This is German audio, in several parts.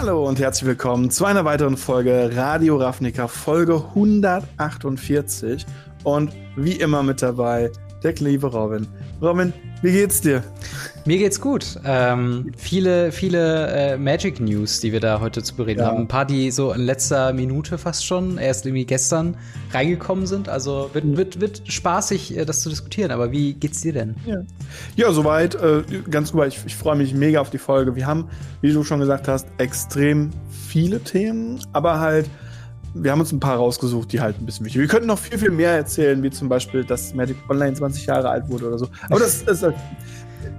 Hallo und herzlich willkommen zu einer weiteren Folge Radio Ravnica, Folge 148. Und wie immer mit dabei der liebe Robin. Robin, wie geht's dir? Mir geht's gut. Ähm, viele, viele äh, Magic News, die wir da heute zu bereden ja. haben. Ein paar, die so in letzter Minute fast schon, erst irgendwie gestern reingekommen sind. Also wird, wird, wird spaßig, äh, das zu diskutieren. Aber wie geht's dir denn? Ja, ja soweit. Äh, ganz gut. Ich, ich freue mich mega auf die Folge. Wir haben, wie du schon gesagt hast, extrem viele Themen, aber halt wir haben uns ein paar rausgesucht, die halt ein bisschen wichtig sind. Wir könnten noch viel, viel mehr erzählen, wie zum Beispiel, dass Magic Online 20 Jahre alt wurde oder so. Aber das ist.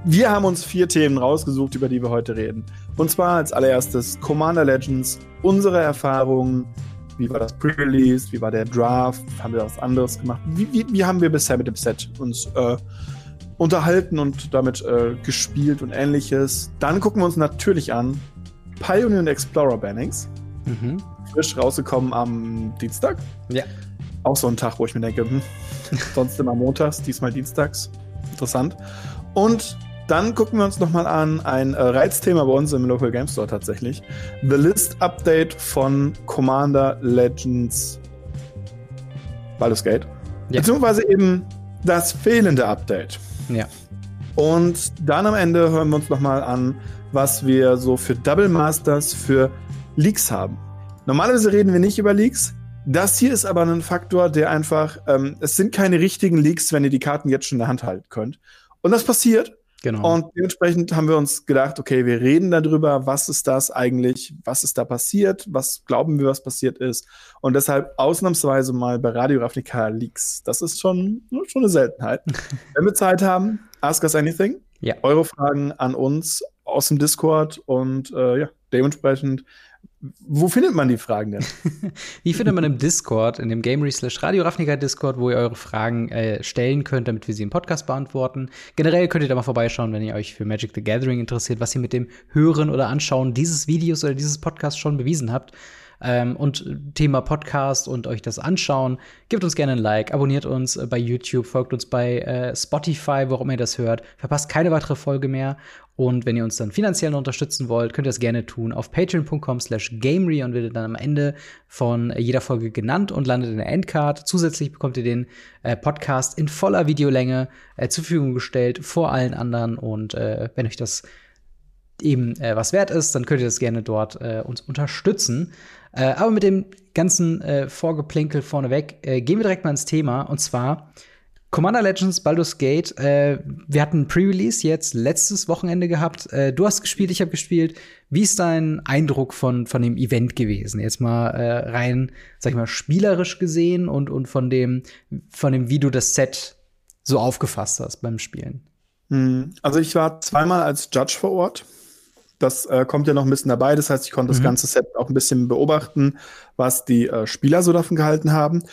wir haben uns vier Themen rausgesucht, über die wir heute reden. Und zwar als allererstes Commander Legends, unsere Erfahrungen. Wie war das Pre-Release? Wie war der Draft? Haben wir was anderes gemacht? Wie, wie, wie haben wir bisher mit dem Set uns äh, unterhalten und damit äh, gespielt und ähnliches? Dann gucken wir uns natürlich an Pioneer und Explorer Bannings. Mhm frisch rausgekommen am Dienstag. Ja. Auch so ein Tag, wo ich mir denke, hm, sonst immer montags, diesmal dienstags. Interessant. Und dann gucken wir uns nochmal an ein äh, Reizthema bei uns im Local Game Store tatsächlich. The List Update von Commander Legends Baldur's Gate. Ja. Beziehungsweise eben das fehlende Update. Ja. Und dann am Ende hören wir uns nochmal an, was wir so für Double Masters für Leaks haben. Normalerweise reden wir nicht über Leaks. Das hier ist aber ein Faktor, der einfach, ähm, es sind keine richtigen Leaks, wenn ihr die Karten jetzt schon in der Hand halten könnt. Und das passiert. Genau. Und dementsprechend haben wir uns gedacht, okay, wir reden darüber, was ist das eigentlich, was ist da passiert, was glauben wir, was passiert ist. Und deshalb ausnahmsweise mal bei Radio Ravnica Leaks. Das ist schon, schon eine Seltenheit. Wenn wir Zeit haben, ask us anything. Ja. Eure Fragen an uns aus dem Discord und äh, ja, dementsprechend wo findet man die Fragen denn? die findet man im Discord, in dem Gamery slash Radio Ravnica Discord, wo ihr eure Fragen äh, stellen könnt, damit wir sie im Podcast beantworten. Generell könnt ihr da mal vorbeischauen, wenn ihr euch für Magic the Gathering interessiert, was ihr mit dem Hören oder Anschauen dieses Videos oder dieses Podcasts schon bewiesen habt ähm, und Thema Podcast und euch das anschauen, gebt uns gerne ein Like, abonniert uns äh, bei YouTube, folgt uns bei äh, Spotify, wo auch immer ihr das hört, verpasst keine weitere Folge mehr. Und wenn ihr uns dann finanziell unterstützen wollt, könnt ihr das gerne tun auf patreon.com slash gamery und werdet dann am Ende von jeder Folge genannt und landet in der Endcard. Zusätzlich bekommt ihr den äh, Podcast in voller Videolänge äh, zur Verfügung gestellt vor allen anderen. Und äh, wenn euch das eben äh, was wert ist, dann könnt ihr das gerne dort äh, uns unterstützen. Äh, aber mit dem ganzen äh, Vorgeplänkel vorneweg äh, gehen wir direkt mal ins Thema. Und zwar Commander Legends Baldur's Gate. Äh, wir hatten Pre-Release jetzt letztes Wochenende gehabt. Äh, du hast gespielt, ich habe gespielt. Wie ist dein Eindruck von, von dem Event gewesen? Jetzt mal rein, sag ich mal, spielerisch gesehen und, und von dem, von dem, wie du das Set so aufgefasst hast beim Spielen. Hm, also ich war zweimal als Judge vor Ort. Das äh, kommt ja noch ein bisschen dabei. Das heißt, ich konnte mhm. das ganze Set auch ein bisschen beobachten, was die äh, Spieler so davon gehalten haben.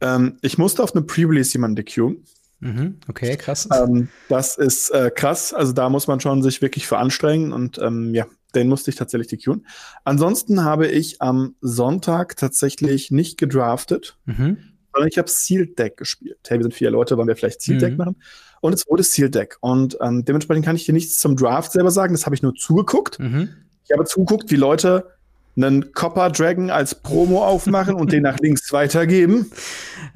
Ähm, ich musste auf eine Pre-Release jemanden dequeuen. Mhm. Okay, krass. Ähm, das ist äh, krass. Also da muss man schon sich wirklich für anstrengen und ähm, ja, den musste ich tatsächlich dequeuen. Ansonsten habe ich am Sonntag tatsächlich nicht gedraftet, mhm. Sondern ich habe Sealed Deck gespielt. Hey, wir sind vier Leute, wollen wir vielleicht Sealed Deck mhm. machen? und es wurde Seal Deck. Und ähm, dementsprechend kann ich dir nichts zum Draft selber sagen. Das habe ich nur zugeguckt. Mhm. Ich habe zugeguckt, wie Leute einen Copper Dragon als Promo aufmachen und den nach links weitergeben.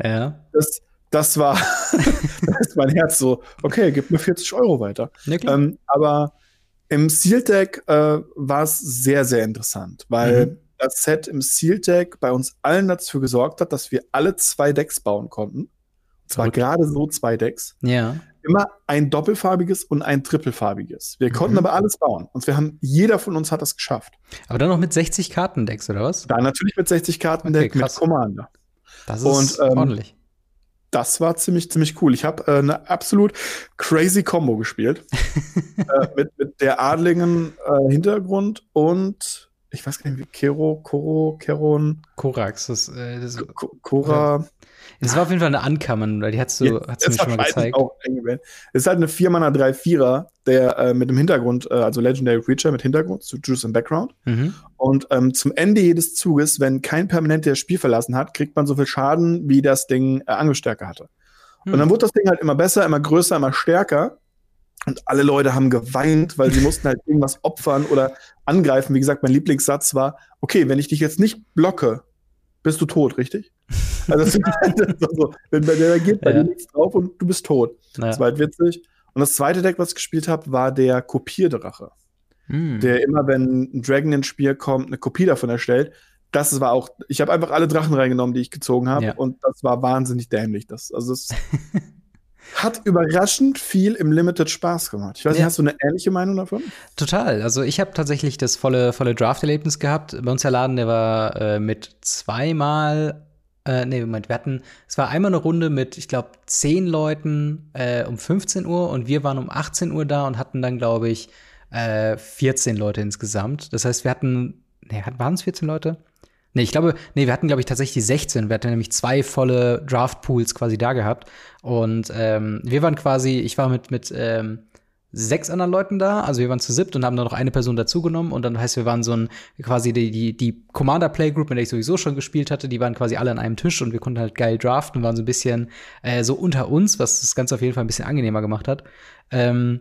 Ja. Das, das war, da ist mein Herz so, okay, gib mir 40 Euro weiter. Ja, ähm, aber im Seal Deck äh, war es sehr, sehr interessant, weil mhm. Das Set im Seal Deck bei uns allen dazu gesorgt hat, dass wir alle zwei Decks bauen konnten. Und zwar gerade so zwei Decks. Ja immer ein doppelfarbiges und ein trippelfarbiges. Wir mhm. konnten aber alles bauen. Und wir haben, jeder von uns hat das geschafft. Aber dann noch mit 60 Kartendecks, oder was? Dann natürlich mit 60 Kartendeck okay, mit Commander. Das ist und, ähm, ordentlich. Das war ziemlich, ziemlich cool. Ich habe äh, eine absolut crazy Combo gespielt. äh, mit, mit der adligen äh, Hintergrund und ich weiß gar nicht, wie Kero, Koro, Keron. Korax, das, äh, das Kora. Das war auf jeden Fall eine Ankammern, weil die hast du, ja, hast du mir schon mal gezeigt. Auch es ist halt eine 4-Mana 3-4er, der äh, mit dem Hintergrund, äh, also Legendary Creature mit Hintergrund, zu Juice im Background. Mhm. Und ähm, zum Ende jedes Zuges, wenn kein Permanent das Spiel verlassen hat, kriegt man so viel Schaden, wie das Ding äh, Angestärke hatte. Mhm. Und dann wurde das Ding halt immer besser, immer größer, immer stärker. Und alle Leute haben geweint, weil sie mussten halt irgendwas opfern oder angreifen. Wie gesagt, mein Lieblingssatz war, okay, wenn ich dich jetzt nicht blocke, bist du tot, richtig? Also das ist so, wenn bei der geht bei ja. dir nichts drauf und du bist tot. Ja. Das war halt witzig. Und das zweite Deck, was ich gespielt habe, war der Kopierdrache. Hm. Der immer, wenn ein Dragon ins Spiel kommt, eine Kopie davon erstellt. Das war auch, ich habe einfach alle Drachen reingenommen, die ich gezogen habe, ja. und das war wahnsinnig dämlich. Das, also es hat überraschend viel im Limited Spaß gemacht. Ich weiß nicht, ja. hast du eine ähnliche Meinung davon? Total. Also ich habe tatsächlich das volle, volle Draft-Erlebnis gehabt. Bei uns der Laden, der war äh, mit zweimal äh, nee, Moment, wir hatten, es war einmal eine Runde mit, ich glaube, zehn Leuten äh, um 15 Uhr und wir waren um 18 Uhr da und hatten dann, glaube ich, äh, 14 Leute insgesamt. Das heißt, wir hatten, nee, waren es 14 Leute? Nee, ich glaube, nee, wir hatten, glaube ich, tatsächlich 16. Wir hatten nämlich zwei volle Draft-Pools quasi da gehabt. Und ähm, wir waren quasi, ich war mit, mit ähm, sechs anderen Leuten da. Also wir waren zu siebt und haben dann noch eine Person dazugenommen. Und dann heißt, wir waren so ein quasi die, die, die Commander Playgroup, mit der ich sowieso schon gespielt hatte, die waren quasi alle an einem Tisch und wir konnten halt geil draften und waren so ein bisschen äh, so unter uns, was das Ganze auf jeden Fall ein bisschen angenehmer gemacht hat. Ähm,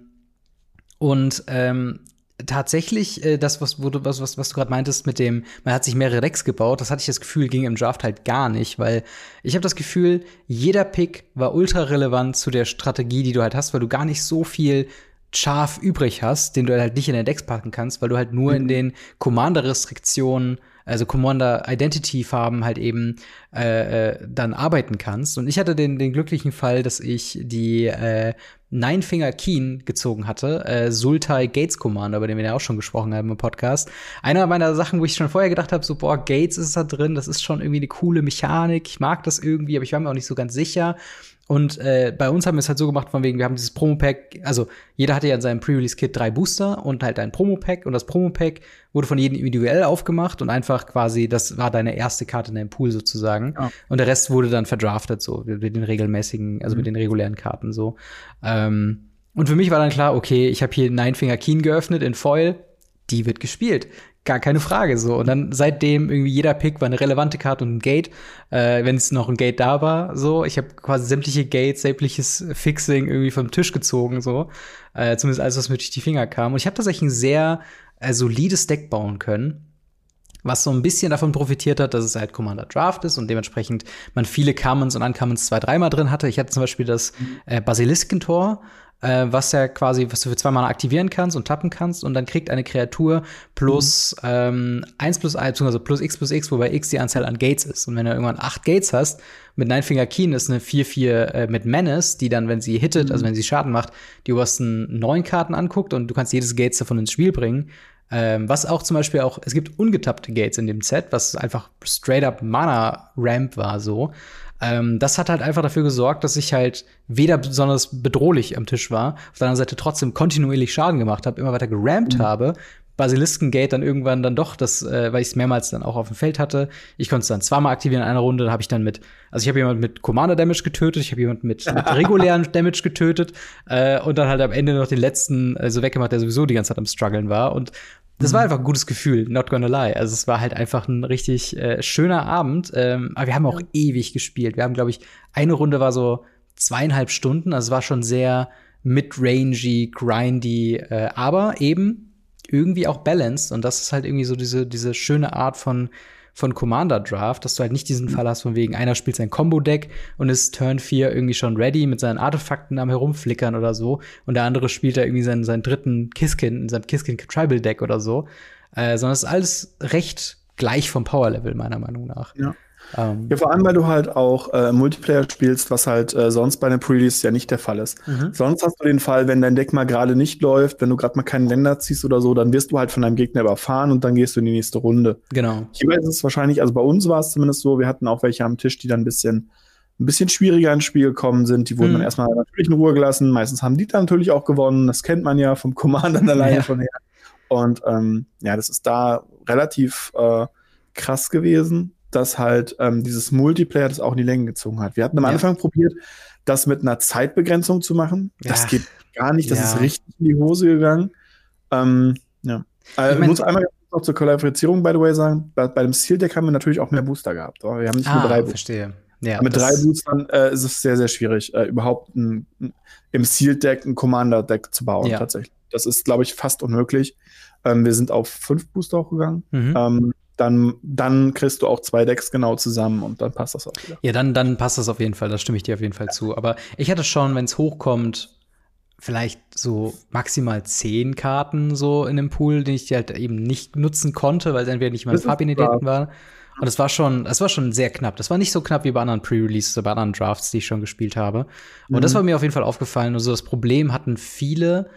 und ähm, tatsächlich, äh, das, was, wo du, was, was, was du gerade meintest, mit dem, man hat sich mehrere Decks gebaut, das hatte ich das Gefühl, ging im Draft halt gar nicht, weil ich habe das Gefühl, jeder Pick war ultra relevant zu der Strategie, die du halt hast, weil du gar nicht so viel Schaf übrig hast, den du halt nicht in den Decks packen kannst, weil du halt nur mhm. in den Commander-Restriktionen, also Commander-Identity-Farben halt eben äh, äh, dann arbeiten kannst. Und ich hatte den, den glücklichen Fall, dass ich die äh, Nine Finger Keen gezogen hatte, äh, Sultai Gates Commander, über den wir ja auch schon gesprochen haben im Podcast. Einer meiner Sachen, wo ich schon vorher gedacht habe, so boah, Gates ist da drin, das ist schon irgendwie eine coole Mechanik, ich mag das irgendwie, aber ich war mir auch nicht so ganz sicher. Und äh, bei uns haben wir es halt so gemacht, von wegen, wir haben dieses Promo-Pack, also jeder hatte ja in seinem Pre-Release-Kit drei Booster und halt ein Promo-Pack und das Promo-Pack wurde von jedem individuell aufgemacht und einfach quasi, das war deine erste Karte in deinem Pool sozusagen. Ja. Und der Rest wurde dann verdraftet, so mit den regelmäßigen, also mhm. mit den regulären Karten so. Ähm, und für mich war dann klar, okay, ich habe hier Nine Finger Keen geöffnet in Foil, die wird gespielt gar keine Frage so. Und dann seitdem irgendwie jeder Pick war eine relevante Karte und ein Gate, äh, wenn es noch ein Gate da war, so. Ich habe quasi sämtliche Gates, sämtliches Fixing irgendwie vom Tisch gezogen, so. Äh, zumindest alles, was mir durch die Finger kam. Und ich habe tatsächlich ein sehr äh, solides Deck bauen können. Was so ein bisschen davon profitiert hat, dass es halt Commander Draft ist und dementsprechend man viele Commons und Uncommons zwei, dreimal drin hatte. Ich hatte zum Beispiel das äh, Basiliskentor, äh, was ja quasi, was du für zweimal aktivieren kannst und tappen kannst und dann kriegt eine Kreatur plus mhm. ähm, 1 plus 1, also plus x plus x, wobei x die Anzahl an Gates ist. Und wenn du irgendwann 8 Gates hast, mit Nine Finger Keen ist eine 4-4 äh, mit Menace, die dann, wenn sie hittet, mhm. also wenn sie Schaden macht, die obersten neun Karten anguckt und du kannst jedes Gates davon ins Spiel bringen. Ähm, was auch zum Beispiel auch, es gibt ungetappte Gates in dem Set, was einfach straight up Mana Ramp war so. Ähm, das hat halt einfach dafür gesorgt, dass ich halt weder besonders bedrohlich am Tisch war, auf der anderen Seite trotzdem kontinuierlich Schaden gemacht habe, immer weiter gerampt mhm. habe. Basiliskengate dann irgendwann dann doch, das, äh, weil ich es mehrmals dann auch auf dem Feld hatte. Ich konnte es dann zweimal aktivieren in einer Runde, dann habe ich dann mit, also ich habe jemanden mit Commander Damage getötet, ich habe jemanden mit, mit regulären Damage getötet äh, und dann halt am Ende noch den letzten also weggemacht, der sowieso die ganze Zeit am struggeln war und das war mhm. einfach ein gutes Gefühl, not gonna lie. Also es war halt einfach ein richtig äh, schöner Abend. Ähm, aber wir haben auch ja. ewig gespielt. Wir haben, glaube ich, eine Runde war so zweieinhalb Stunden. Also es war schon sehr mid-rangy, grindy, äh, aber eben irgendwie auch balanced. Und das ist halt irgendwie so diese, diese schöne Art von von Commander Draft, dass du halt nicht diesen mhm. Fall hast, von wegen einer spielt sein Combo-Deck und ist Turn 4 irgendwie schon ready mit seinen Artefakten am herumflickern oder so und der andere spielt da irgendwie seinen, seinen dritten Kiskin in seinem Kiskin Tribal Deck oder so, äh, sondern es ist alles recht gleich vom Power Level meiner Meinung nach. Ja. Ähm, ja, vor allem, weil du halt auch äh, Multiplayer spielst, was halt äh, sonst bei einem Pre-Release ja nicht der Fall ist. Mhm. Sonst hast du den Fall, wenn dein Deck mal gerade nicht läuft, wenn du gerade mal keinen Länder ziehst oder so, dann wirst du halt von deinem Gegner überfahren und dann gehst du in die nächste Runde. Genau. Hier ist es wahrscheinlich, also bei uns war es zumindest so, wir hatten auch welche am Tisch, die dann ein bisschen ein bisschen schwieriger ins Spiel gekommen sind. Die wurden mhm. dann erstmal natürlich in Ruhe gelassen. Meistens haben die dann natürlich auch gewonnen. Das kennt man ja vom Commander alleine ja. schon her. Und ähm, ja, das ist da relativ äh, krass gewesen dass halt ähm, dieses Multiplayer das auch in die Länge gezogen hat. Wir hatten am ja. Anfang probiert, das mit einer Zeitbegrenzung zu machen. Ja. Das geht gar nicht, das ja. ist richtig in die Hose gegangen. Ähm, ja. Äh, ich mein, muss einmal noch zur Qualifizierung, by the way, sagen, bei, bei dem Seal Deck haben wir natürlich auch mehr Booster gehabt. Wir haben nicht ah, nur drei verstehe. Ja, mit drei Boostern äh, ist es sehr, sehr schwierig, äh, überhaupt ein, im Sealed-Deck ein Commander-Deck zu bauen, tatsächlich. Das ist, glaube ich, fast unmöglich. Ähm, wir sind auf fünf Booster hochgegangen. Mhm. Ähm, dann, dann kriegst du auch zwei Decks genau zusammen und dann passt das auch wieder. Ja, dann, dann passt das auf jeden Fall. Da stimme ich dir auf jeden Fall ja. zu. Aber ich hatte schon, wenn es hochkommt, vielleicht so maximal zehn Karten so in dem Pool, den ich halt eben nicht nutzen konnte, weil es entweder nicht meine Farbidentitäten waren. Und es war schon, es war schon sehr knapp. Das war nicht so knapp wie bei anderen Pre-Releases oder bei anderen Drafts, die ich schon gespielt habe. Und mhm. das war mir auf jeden Fall aufgefallen. Also das Problem hatten viele,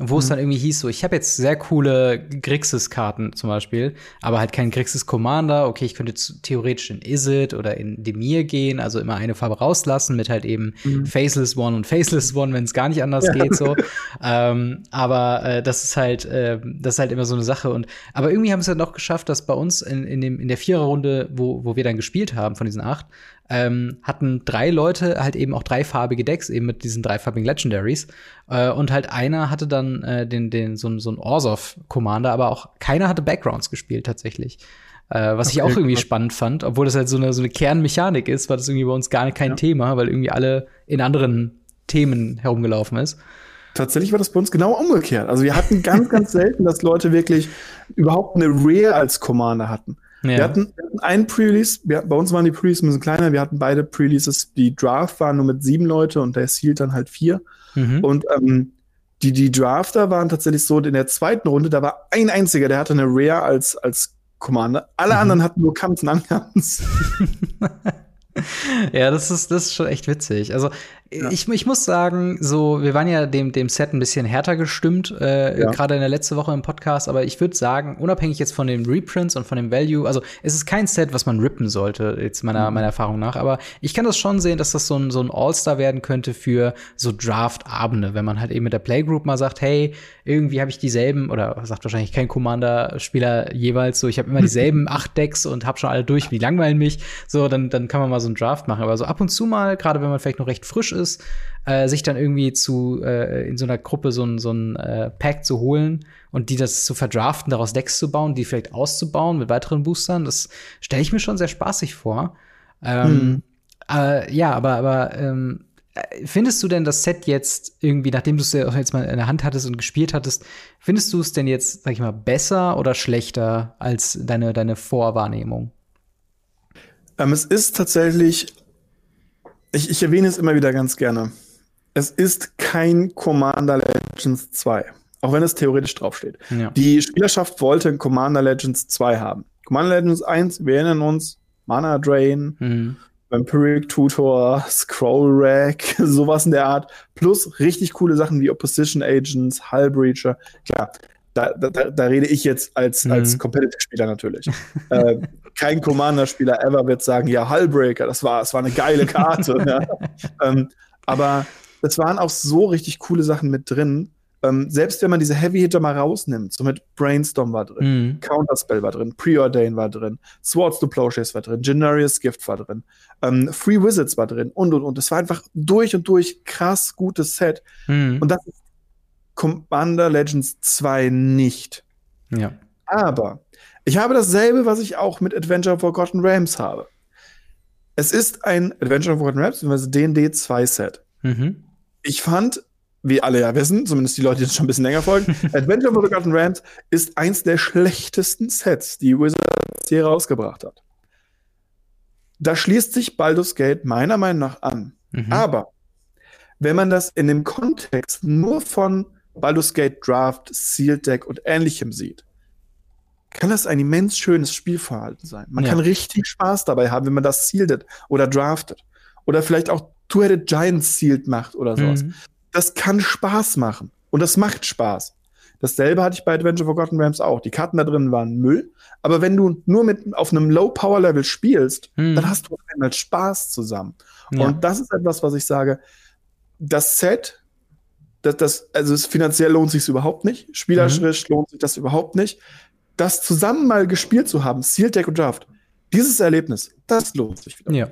wo mhm. es dann irgendwie hieß, so, ich habe jetzt sehr coole Grixis-Karten zum Beispiel, aber halt kein Grixis-Commander. Okay, ich könnte theoretisch in Izzet oder in Demir gehen, also immer eine Farbe rauslassen mit halt eben mhm. Faceless One und Faceless One, wenn es gar nicht anders ja. geht, so. ähm, aber äh, das ist halt, äh, das ist halt immer so eine Sache. Und aber irgendwie haben es ja noch geschafft, dass bei uns in, in, dem, in der Viererrunde, wo, wo wir dann gespielt haben von diesen acht, ähm, hatten drei Leute halt eben auch dreifarbige Decks, eben mit diesen dreifarbigen Legendaries. Äh, und halt einer hatte dann äh, den, den, so, so ein Orsov-Commander, aber auch keiner hatte Backgrounds gespielt tatsächlich. Äh, was okay, ich auch irgendwie spannend fand, obwohl das halt so eine, so eine Kernmechanik ist, war das irgendwie bei uns gar kein ja. Thema, weil irgendwie alle in anderen Themen herumgelaufen ist. Tatsächlich war das bei uns genau umgekehrt. Also wir hatten ganz, ganz selten, dass Leute wirklich überhaupt eine Rare als Commander hatten. Ja. Wir, hatten, wir hatten einen Pre-Release, bei uns waren die Pre-Releases ein bisschen kleiner, wir hatten beide Pre-Releases, die Draft waren nur mit sieben Leute und der Sealed dann halt vier. Mhm. Und ähm, die, die Drafter waren tatsächlich so, in der zweiten Runde, da war ein einziger, der hatte eine Rare als, als Commander. Alle mhm. anderen hatten nur Kampf und Angans. ja, das ist, das ist schon echt witzig. Also, ja. ich, ich muss sagen, so, wir waren ja dem, dem Set ein bisschen härter gestimmt, äh, ja. gerade in der letzten Woche im Podcast, aber ich würde sagen, unabhängig jetzt von den Reprints und von dem Value, also es ist kein Set, was man rippen sollte, jetzt meiner, mhm. meiner Erfahrung nach, aber ich kann das schon sehen, dass das so ein, so ein All-Star werden könnte für so Draft-Abende, wenn man halt eben mit der Playgroup mal sagt, hey, irgendwie habe ich dieselben, oder sagt wahrscheinlich kein Commander-Spieler jeweils so, ich habe immer dieselben acht Decks und habe schon alle durch, die langweilen mich, so, dann, dann kann man mal so einen Draft machen, aber so ab und zu mal, gerade wenn man vielleicht noch recht frisch ist, äh, sich dann irgendwie zu äh, in so einer Gruppe so ein, so ein äh, Pack zu holen und die das zu verdraften, daraus Decks zu bauen, die vielleicht auszubauen mit weiteren Boostern, das stelle ich mir schon sehr spaßig vor. Ähm, hm. äh, ja, aber, aber ähm, Findest du denn das Set jetzt irgendwie, nachdem du es ja jetzt mal in der Hand hattest und gespielt hattest, findest du es denn jetzt, sag ich mal, besser oder schlechter als deine, deine Vorwahrnehmung? Ähm, es ist tatsächlich ich, ich erwähne es immer wieder ganz gerne. Es ist kein Commander Legends 2. Auch wenn es theoretisch draufsteht. Ja. Die Spielerschaft wollte Commander Legends 2 haben. Commander Legends 1, wir erinnern uns, Mana Drain, mhm. Vampiric Tutor, Scroll Rack, sowas in der Art. Plus richtig coole Sachen wie Opposition Agents, Hull Breacher. Klar, da, da, da rede ich jetzt als, mhm. als Competitive-Spieler natürlich. äh, kein Commander-Spieler ever wird sagen, ja, Hullbreaker, das war, das war eine geile Karte. ja. ähm, aber es waren auch so richtig coole Sachen mit drin. Ähm, selbst wenn man diese Heavy-Hitter mal rausnimmt, so mit Brainstorm war drin, mhm. Counterspell war drin, Preordain war drin, Swords to Plowshares war drin, Generius Gift war drin, ähm, Free Wizards war drin und und und. Es war einfach durch und durch krass gutes Set. Mhm. Und das ist Commander Legends 2 nicht. Ja. Aber ich habe dasselbe, was ich auch mit Adventure of Forgotten Realms habe. Es ist ein Adventure of Forgotten Realms, beziehungsweise D&D 2 Set. Mhm. Ich fand, wie alle ja wissen, zumindest die Leute, die uns schon ein bisschen länger folgen, Adventure of Forgotten Realms ist eins der schlechtesten Sets, die Wizards hier rausgebracht hat. Da schließt sich Baldur's Gate meiner Meinung nach an. Mhm. Aber wenn man das in dem Kontext nur von Baldur's Gate Draft, Sealed Deck und ähnlichem sieht, kann das ein immens schönes Spielverhalten sein. Man ja. kann richtig Spaß dabei haben, wenn man das sealed oder draftet. Oder vielleicht auch Two-Headed Giants sealed macht oder sowas. Mhm. Das kann Spaß machen. Und das macht Spaß. Dasselbe hatte ich bei Adventure Forgotten Realms auch. Die Karten da drin waren Müll. Aber wenn du nur mit auf einem Low-Power-Level spielst, mhm. dann hast du einmal Spaß zusammen. Ja. Und das ist etwas, was ich sage. Das Set das, das, also es, finanziell lohnt sich überhaupt nicht. Spielerisch mhm. lohnt sich das überhaupt nicht. Das zusammen mal gespielt zu haben, Sealed Deck und Draft, dieses Erlebnis, das lohnt sich wieder. Ja.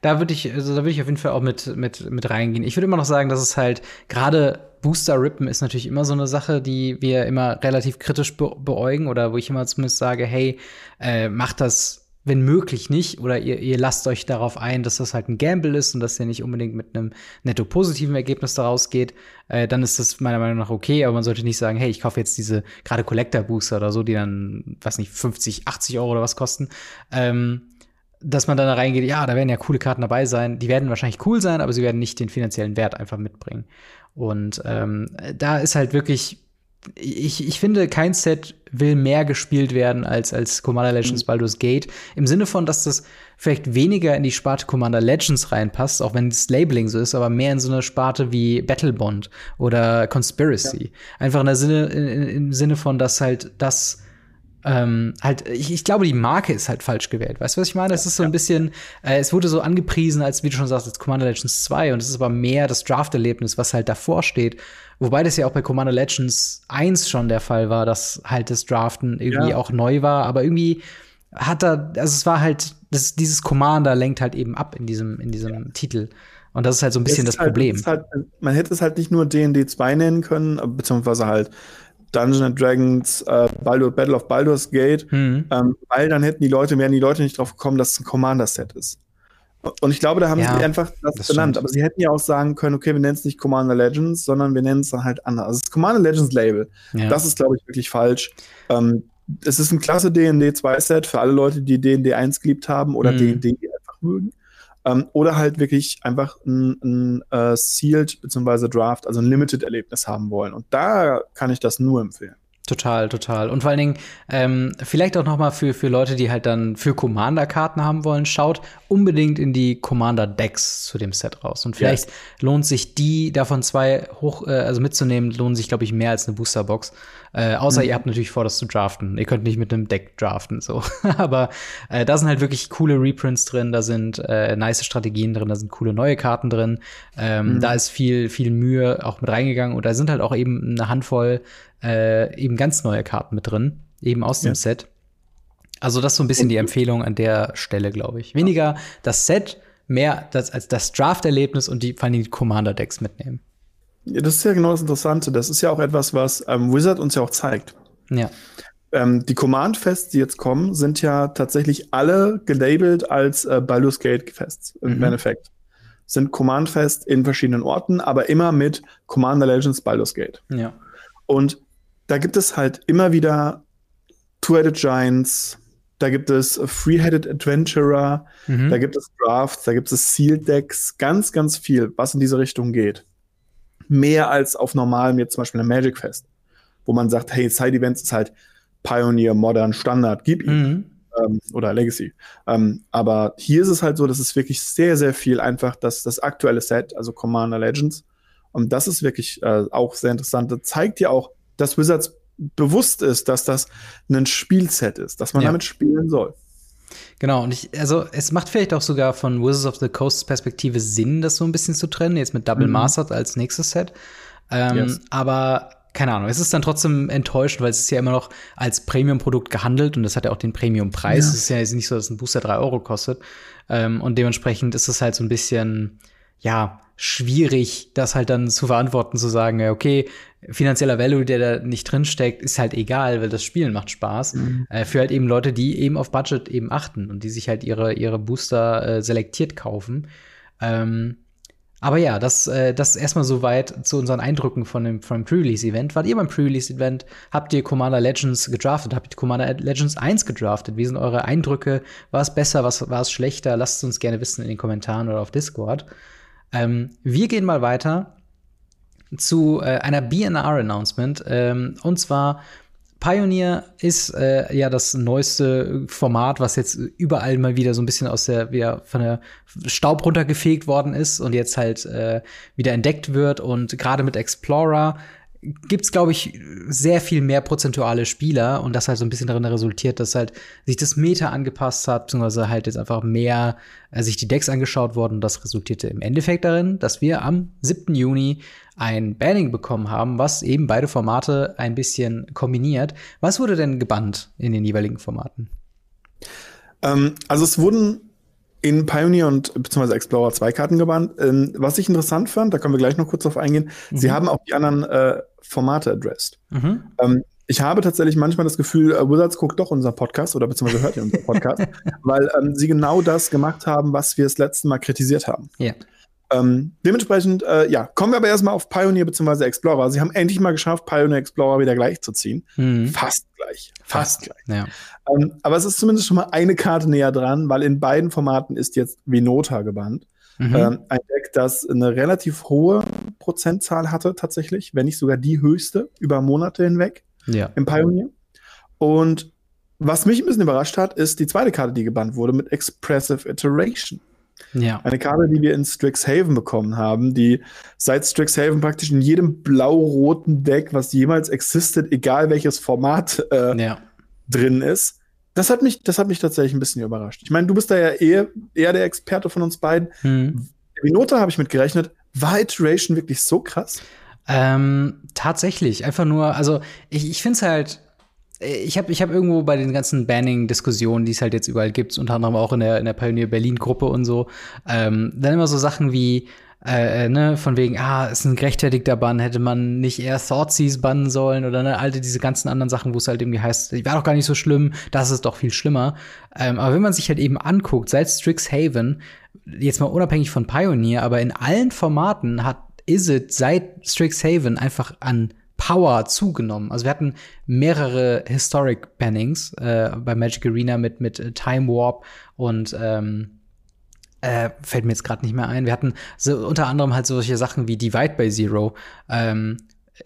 Da würde ich, also da würde ich auf jeden Fall auch mit, mit, mit reingehen. Ich würde immer noch sagen, dass es halt gerade Booster Rippen ist natürlich immer so eine Sache, die wir immer relativ kritisch be beäugen oder wo ich immer zumindest sage, hey, äh, macht das wenn möglich nicht, oder ihr, ihr lasst euch darauf ein, dass das halt ein Gamble ist und dass ihr nicht unbedingt mit einem netto positiven Ergebnis daraus geht, äh, dann ist das meiner Meinung nach okay, aber man sollte nicht sagen, hey, ich kaufe jetzt diese gerade Collector Booster oder so, die dann, weiß nicht, 50, 80 Euro oder was kosten. Ähm, dass man dann da reingeht, ja, da werden ja coole Karten dabei sein. Die werden wahrscheinlich cool sein, aber sie werden nicht den finanziellen Wert einfach mitbringen. Und ähm, da ist halt wirklich ich, ich finde, kein Set will mehr gespielt werden als, als Commander Legends mhm. Baldur's Gate. Im Sinne von, dass das vielleicht weniger in die Sparte Commander Legends reinpasst, auch wenn das Labeling so ist, aber mehr in so eine Sparte wie Battlebond oder Conspiracy. Ja. Einfach in der Sinne, in, im Sinne von, dass halt das ähm, halt, ich, ich glaube, die Marke ist halt falsch gewählt. Weißt du, was ich meine? Es ist so ein bisschen, äh, es wurde so angepriesen, als, wie du schon sagst, als Commander Legends 2 und es ist aber mehr das Draft-Erlebnis, was halt davor steht. Wobei das ja auch bei Commander Legends 1 schon der Fall war, dass halt das Draften irgendwie ja. auch neu war, aber irgendwie hat er, also es war halt, das, dieses Commander lenkt halt eben ab in diesem, in diesem. Titel. Und das ist halt so ein bisschen das, das halt, Problem. Halt, man hätte es halt nicht nur D&D 2 nennen können, beziehungsweise halt Dungeons and Dragons, äh, Baldur, Battle of Baldur's Gate, mhm. ähm, weil dann hätten die Leute, wären die Leute nicht drauf gekommen, dass es ein Commander-Set ist. Und ich glaube, da haben ja, sie einfach das, das benannt. Stimmt. Aber sie hätten ja auch sagen können, okay, wir nennen es nicht Commander Legends, sondern wir nennen es dann halt anders. Also das Commander Legends Label. Ja. Das ist, glaube ich, wirklich falsch. Ähm, es ist ein klasse D&D 2-Set für alle Leute, die D&D 1 geliebt haben oder D&D mhm. einfach mögen. Ähm, oder halt wirklich einfach ein, ein uh, Sealed bzw. Draft, also ein Limited-Erlebnis haben wollen. Und da kann ich das nur empfehlen. Total, total. Und vor allen Dingen, ähm, vielleicht auch noch mal für, für Leute, die halt dann für Commander-Karten haben wollen, schaut unbedingt in die Commander-Decks zu dem Set raus. Und vielleicht yes. lohnt sich die davon zwei hoch, äh, also mitzunehmen, lohnt sich, glaube ich, mehr als eine Boosterbox. Äh, außer mhm. ihr habt natürlich vor, das zu draften. Ihr könnt nicht mit einem Deck draften, so. Aber äh, da sind halt wirklich coole Reprints drin, da sind äh, nice Strategien drin, da sind coole neue Karten drin. Ähm, mhm. Da ist viel, viel Mühe auch mit reingegangen und da sind halt auch eben eine Handvoll äh, eben ganz neue Karten mit drin, eben aus dem ja. Set. Also das ist so ein bisschen die Empfehlung an der Stelle, glaube ich. Weniger das Set, mehr das, als das Draft-Erlebnis und die, vor allem die Commander-Decks mitnehmen. Das ist ja genau das Interessante. Das ist ja auch etwas, was ähm, Wizard uns ja auch zeigt. Ja. Ähm, die Command-Fests, die jetzt kommen, sind ja tatsächlich alle gelabelt als äh, Baldur's Gate-Fests im mhm. Endeffekt. Sind Command-Fest in verschiedenen Orten, aber immer mit Commander Legends Baldur's Gate. Ja. Und da gibt es halt immer wieder Two-Headed Giants, da gibt es Free-Headed Adventurer, mhm. da gibt es Drafts, da gibt es Sealed Decks, ganz, ganz viel, was in diese Richtung geht. Mehr als auf normalem, jetzt zum Beispiel ein Magic Fest, wo man sagt, hey, Side Events ist halt Pioneer, Modern, Standard, gib ihm. Mhm. Ähm, oder Legacy. Ähm, aber hier ist es halt so, dass es wirklich sehr, sehr viel einfach das, das aktuelle Set, also Commander Legends. Und das ist wirklich äh, auch sehr interessant. Das zeigt ja auch, dass Wizards bewusst ist, dass das ein Spielset ist, dass man ja. damit spielen soll. Genau, und ich, also es macht vielleicht auch sogar von Wizards of the Coast Perspektive Sinn, das so ein bisschen zu trennen, jetzt mit Double mhm. Mastered als nächstes Set. Ähm, yes. Aber keine Ahnung, es ist dann trotzdem enttäuschend, weil es ist ja immer noch als Premium-Produkt gehandelt und das hat ja auch den Premium-Preis. Ja. Es ist ja jetzt nicht so, dass ein Booster drei Euro kostet. Ähm, und dementsprechend ist es halt so ein bisschen, ja, schwierig, das halt dann zu verantworten, zu sagen, ja, okay, finanzieller Value, der da nicht drin steckt, ist halt egal, weil das Spielen macht Spaß. Mhm. Äh, für halt eben Leute, die eben auf Budget eben achten und die sich halt ihre, ihre Booster äh, selektiert kaufen. Ähm, aber ja, das, äh, das erstmal soweit zu unseren Eindrücken von dem, von dem Pre-Release-Event. Wart ihr beim Pre-Release-Event? Habt ihr Commander Legends gedraftet? Habt ihr Commander Legends 1 gedraftet? Wie sind eure Eindrücke? War es besser? Was war es schlechter? Lasst es uns gerne wissen in den Kommentaren oder auf Discord. Ähm, wir gehen mal weiter zu äh, einer BNR-Announcement. Ähm, und zwar Pioneer ist äh, ja das neueste Format, was jetzt überall mal wieder so ein bisschen aus der, wieder von der Staub runtergefegt worden ist und jetzt halt äh, wieder entdeckt wird. Und gerade mit Explorer gibt's glaube ich, sehr viel mehr prozentuale Spieler und das halt so ein bisschen darin resultiert, dass halt sich das Meta angepasst hat, beziehungsweise halt jetzt einfach mehr äh, sich die Decks angeschaut wurden. Das resultierte im Endeffekt darin, dass wir am 7. Juni ein Banning bekommen haben, was eben beide Formate ein bisschen kombiniert. Was wurde denn gebannt in den jeweiligen Formaten? Ähm, also es wurden in Pioneer und beziehungsweise Explorer zwei Karten gebannt. Ähm, was ich interessant fand, da können wir gleich noch kurz drauf eingehen, mhm. sie haben auch die anderen äh, Formate addressed. Mhm. Ähm, ich habe tatsächlich manchmal das Gefühl, äh, Wizards guckt doch unser Podcast oder beziehungsweise hört ihr unseren Podcast, weil ähm, sie genau das gemacht haben, was wir das letzte Mal kritisiert haben. Ja. Ähm, dementsprechend, äh, ja, kommen wir aber erstmal auf Pioneer bzw. Explorer. Sie haben endlich mal geschafft, Pioneer Explorer wieder gleich zu ziehen. Mhm. Fast gleich. Fast, gleich. Ja. Ähm, aber es ist zumindest schon mal eine Karte näher dran, weil in beiden Formaten ist jetzt Venota gebannt. Mhm. Ähm, ein Deck, das eine relativ hohe Prozentzahl hatte, tatsächlich, wenn nicht sogar die höchste über Monate hinweg ja. im Pioneer. Und was mich ein bisschen überrascht hat, ist die zweite Karte, die gebannt wurde mit Expressive Iteration. Ja. Eine Karte, die wir in Strixhaven bekommen haben, die seit Strixhaven praktisch in jedem blau-roten Deck, was jemals existiert, egal welches Format äh, ja. Drin ist. Das hat mich, das hat mich tatsächlich ein bisschen überrascht. Ich meine, du bist da ja eher, eher der Experte von uns beiden. Hm. Wie Note habe ich mit gerechnet. War Iteration wirklich so krass? Ähm, tatsächlich, einfach nur, also ich, ich finde es halt, ich habe ich hab irgendwo bei den ganzen Banning-Diskussionen, die es halt jetzt überall gibt, unter anderem auch in der, in der Pioneer Berlin-Gruppe und so, ähm, dann immer so Sachen wie, äh, ne, von wegen, ah, ist ein gerechtfertigter Bann, hätte man nicht eher Thoughtseize bannen sollen oder ne, alte diese ganzen anderen Sachen, wo es halt irgendwie heißt, war doch gar nicht so schlimm, das ist doch viel schlimmer. Ähm, aber wenn man sich halt eben anguckt, seit Strixhaven, jetzt mal unabhängig von Pioneer, aber in allen Formaten hat Izzet seit Strixhaven einfach an Power zugenommen. Also wir hatten mehrere Historic Bannings äh, bei Magic Arena mit, mit äh, Time Warp und ähm, äh, fällt mir jetzt gerade nicht mehr ein. Wir hatten so unter anderem halt solche Sachen wie Divide by Zero ähm,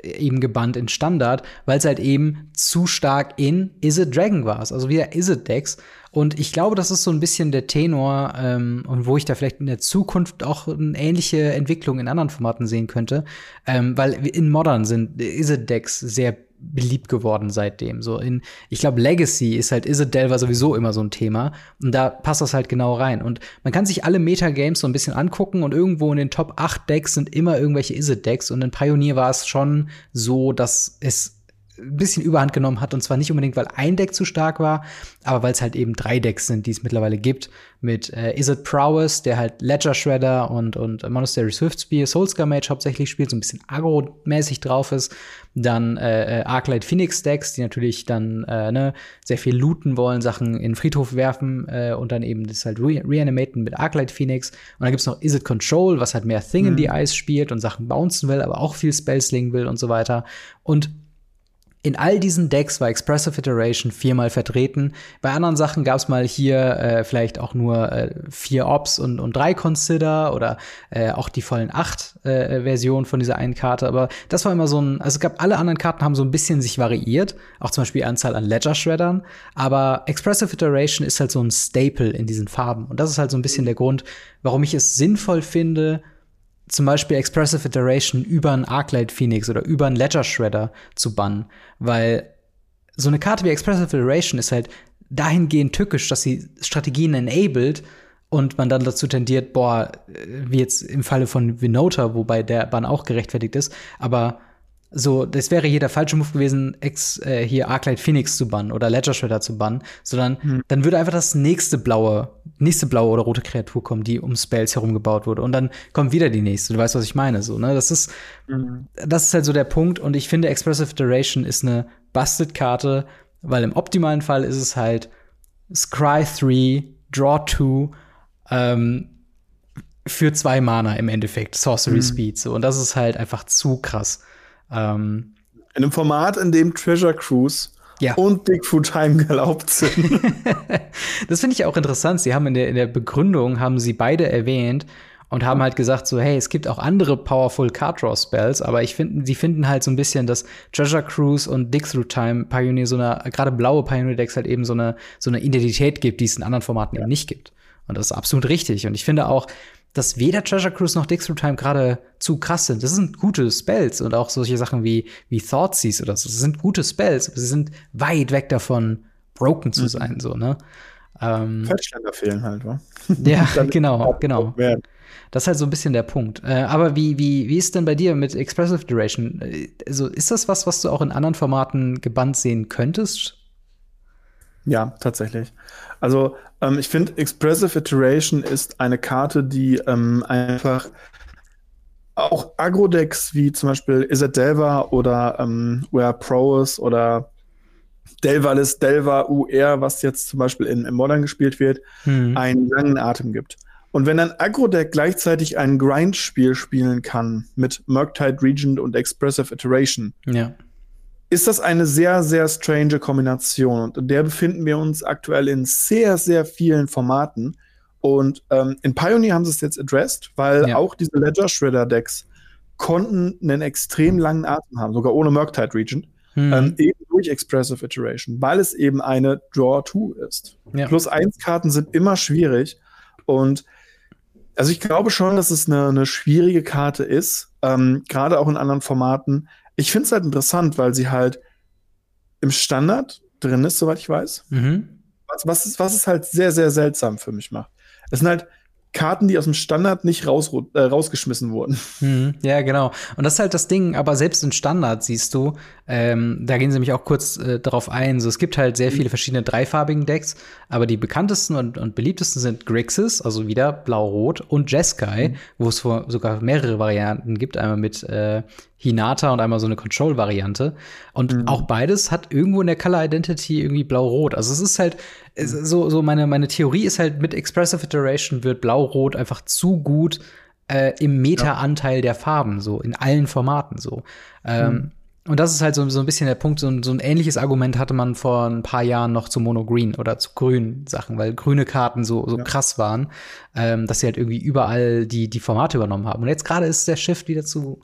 eben gebannt in Standard, weil es halt eben zu stark in Is it Dragon war. Also wieder Is it Decks. Und ich glaube, das ist so ein bisschen der Tenor ähm, und wo ich da vielleicht in der Zukunft auch eine ähnliche Entwicklung in anderen Formaten sehen könnte, ähm, weil in Modern sind Is it Decks sehr beliebt geworden seitdem. So in, ich glaube, Legacy ist halt, Is it Delver sowieso immer so ein Thema. Und da passt das halt genau rein. Und man kann sich alle Metagames so ein bisschen angucken und irgendwo in den Top 8 Decks sind immer irgendwelche Is it Decks. Und in Pioneer war es schon so, dass es ein bisschen Überhand genommen hat. Und zwar nicht unbedingt, weil ein Deck zu stark war, aber weil es halt eben drei Decks sind, die es mittlerweile gibt. Mit äh, Is It Prowess, der halt Ledger Shredder und, und Monastery Swiftspear, Soulscar Mage hauptsächlich spielt, so ein bisschen aggro-mäßig drauf ist. Dann äh, äh, Arclight Phoenix Decks, die natürlich dann äh, ne, sehr viel looten wollen, Sachen in den Friedhof werfen äh, und dann eben das halt re reanimaten mit Arclight Phoenix. Und dann gibt's noch Is It Control, was halt mehr Thing mhm. in the Eyes spielt und Sachen bouncen will, aber auch viel Spellsling will und so weiter. Und in all diesen Decks war Expressive Iteration viermal vertreten. Bei anderen Sachen gab es mal hier äh, vielleicht auch nur äh, vier Ops und, und drei Consider oder äh, auch die vollen acht äh, Versionen von dieser einen Karte. Aber das war immer so ein, also es gab alle anderen Karten haben so ein bisschen sich variiert, auch zum Beispiel die Anzahl an Ledger-Shreddern. Aber Expressive Iteration ist halt so ein Staple in diesen Farben. Und das ist halt so ein bisschen der Grund, warum ich es sinnvoll finde, zum Beispiel Expressive Iteration über einen Arclight Phoenix oder über einen Ledger Shredder zu bannen, weil so eine Karte wie Expressive Iteration ist halt dahingehend tückisch, dass sie Strategien enabled und man dann dazu tendiert, boah, wie jetzt im Falle von Vinota, wobei der Bann auch gerechtfertigt ist, aber so, das wäre hier der falsche Move gewesen, ex, äh, hier Arclight Phoenix zu bannen oder Ledger Shredder zu bannen, sondern hm. dann würde einfach das nächste blaue, nächste blaue oder rote Kreatur kommen, die um Spells herum gebaut wurde. Und dann kommt wieder die nächste. Du weißt, was ich meine, so, ne? Das ist, mhm. das ist halt so der Punkt. Und ich finde, Expressive Duration ist eine Busted-Karte, weil im optimalen Fall ist es halt Scry 3, Draw 2, ähm, für zwei Mana im Endeffekt, Sorcery mhm. Speed. So. Und das ist halt einfach zu krass. Ähm, in einem Format, in dem Treasure Cruise ja. und Big Food Time erlaubt sind. das finde ich auch interessant. Sie haben in der, in der Begründung haben sie beide erwähnt und haben halt gesagt so, hey, es gibt auch andere powerful Card Draw Spells, aber ich finde, sie finden halt so ein bisschen, dass Treasure Cruise und Dig Through Time Pioneer so eine, gerade blaue Pioneer Decks halt eben so eine, so eine Identität gibt, die es in anderen Formaten ja. eben nicht gibt. Und das ist absolut richtig. Und ich finde auch, dass weder Treasure Cruise noch Dig Through Time gerade zu krass sind. Das sind gute Spells und auch solche Sachen wie, wie Thoughtseize oder so. Das sind gute Spells, aber sie sind weit weg davon, broken zu mhm. sein, so, ne? Ähm, Feldständer fehlen halt, wa? Ja, genau, genau. Das ist halt so ein bisschen der Punkt. Äh, aber wie, wie, wie ist denn bei dir mit Expressive Duration? Äh, also ist das was, was du auch in anderen Formaten gebannt sehen könntest? Ja, tatsächlich. Also ähm, ich finde, Expressive Iteration ist eine Karte, die ähm, einfach auch Agro-Decks wie zum Beispiel Izzet Delva oder ähm, Where Prowess oder Delvalis Delva UR, was jetzt zum Beispiel in, in Modern gespielt wird, hm. einen langen Atem gibt. Und wenn ein Agro-Deck gleichzeitig ein Grind-Spiel spielen kann mit Murktide Regent und Expressive Iteration, ja. Ist das eine sehr, sehr strange Kombination. Und in der befinden wir uns aktuell in sehr, sehr vielen Formaten. Und ähm, in Pioneer haben sie es jetzt addressed, weil ja. auch diese Ledger Shredder Decks konnten einen extrem langen Atem haben, sogar ohne Murktide Regent. Mhm. Ähm, eben durch Expressive Iteration, weil es eben eine Draw 2 ist. Ja. Plus 1 Karten sind immer schwierig. Und also ich glaube schon, dass es eine, eine schwierige Karte ist, ähm, gerade auch in anderen Formaten. Ich finde es halt interessant, weil sie halt im Standard drin ist, soweit ich weiß. Mhm. Was, was, ist, was es halt sehr, sehr seltsam für mich macht. Es sind halt Karten, die aus dem Standard nicht raus, äh, rausgeschmissen wurden. Mhm, ja, genau. Und das ist halt das Ding, aber selbst in Standard siehst du, ähm, da gehen sie mich auch kurz äh, darauf ein. So, es gibt halt sehr viele verschiedene dreifarbigen Decks, aber die bekanntesten und, und beliebtesten sind Grixis, also wieder blau-rot, und Jeskai, mhm. wo es sogar mehrere Varianten gibt, einmal mit äh, Hinata und einmal so eine Control-Variante. Und mhm. auch beides hat irgendwo in der Color Identity irgendwie blau-rot. Also es ist halt so, so meine, meine Theorie ist halt, mit Expressive Iteration wird blau-rot einfach zu gut äh, im Meta-Anteil der Farben, so in allen Formaten so. Ähm, mhm. Und das ist halt so, so ein bisschen der Punkt, so ein, so ein ähnliches Argument hatte man vor ein paar Jahren noch zu Mono-Green oder zu grünen Sachen, weil grüne Karten so, so ja. krass waren, ähm, dass sie halt irgendwie überall die, die Formate übernommen haben. Und jetzt gerade ist der Shift wieder zu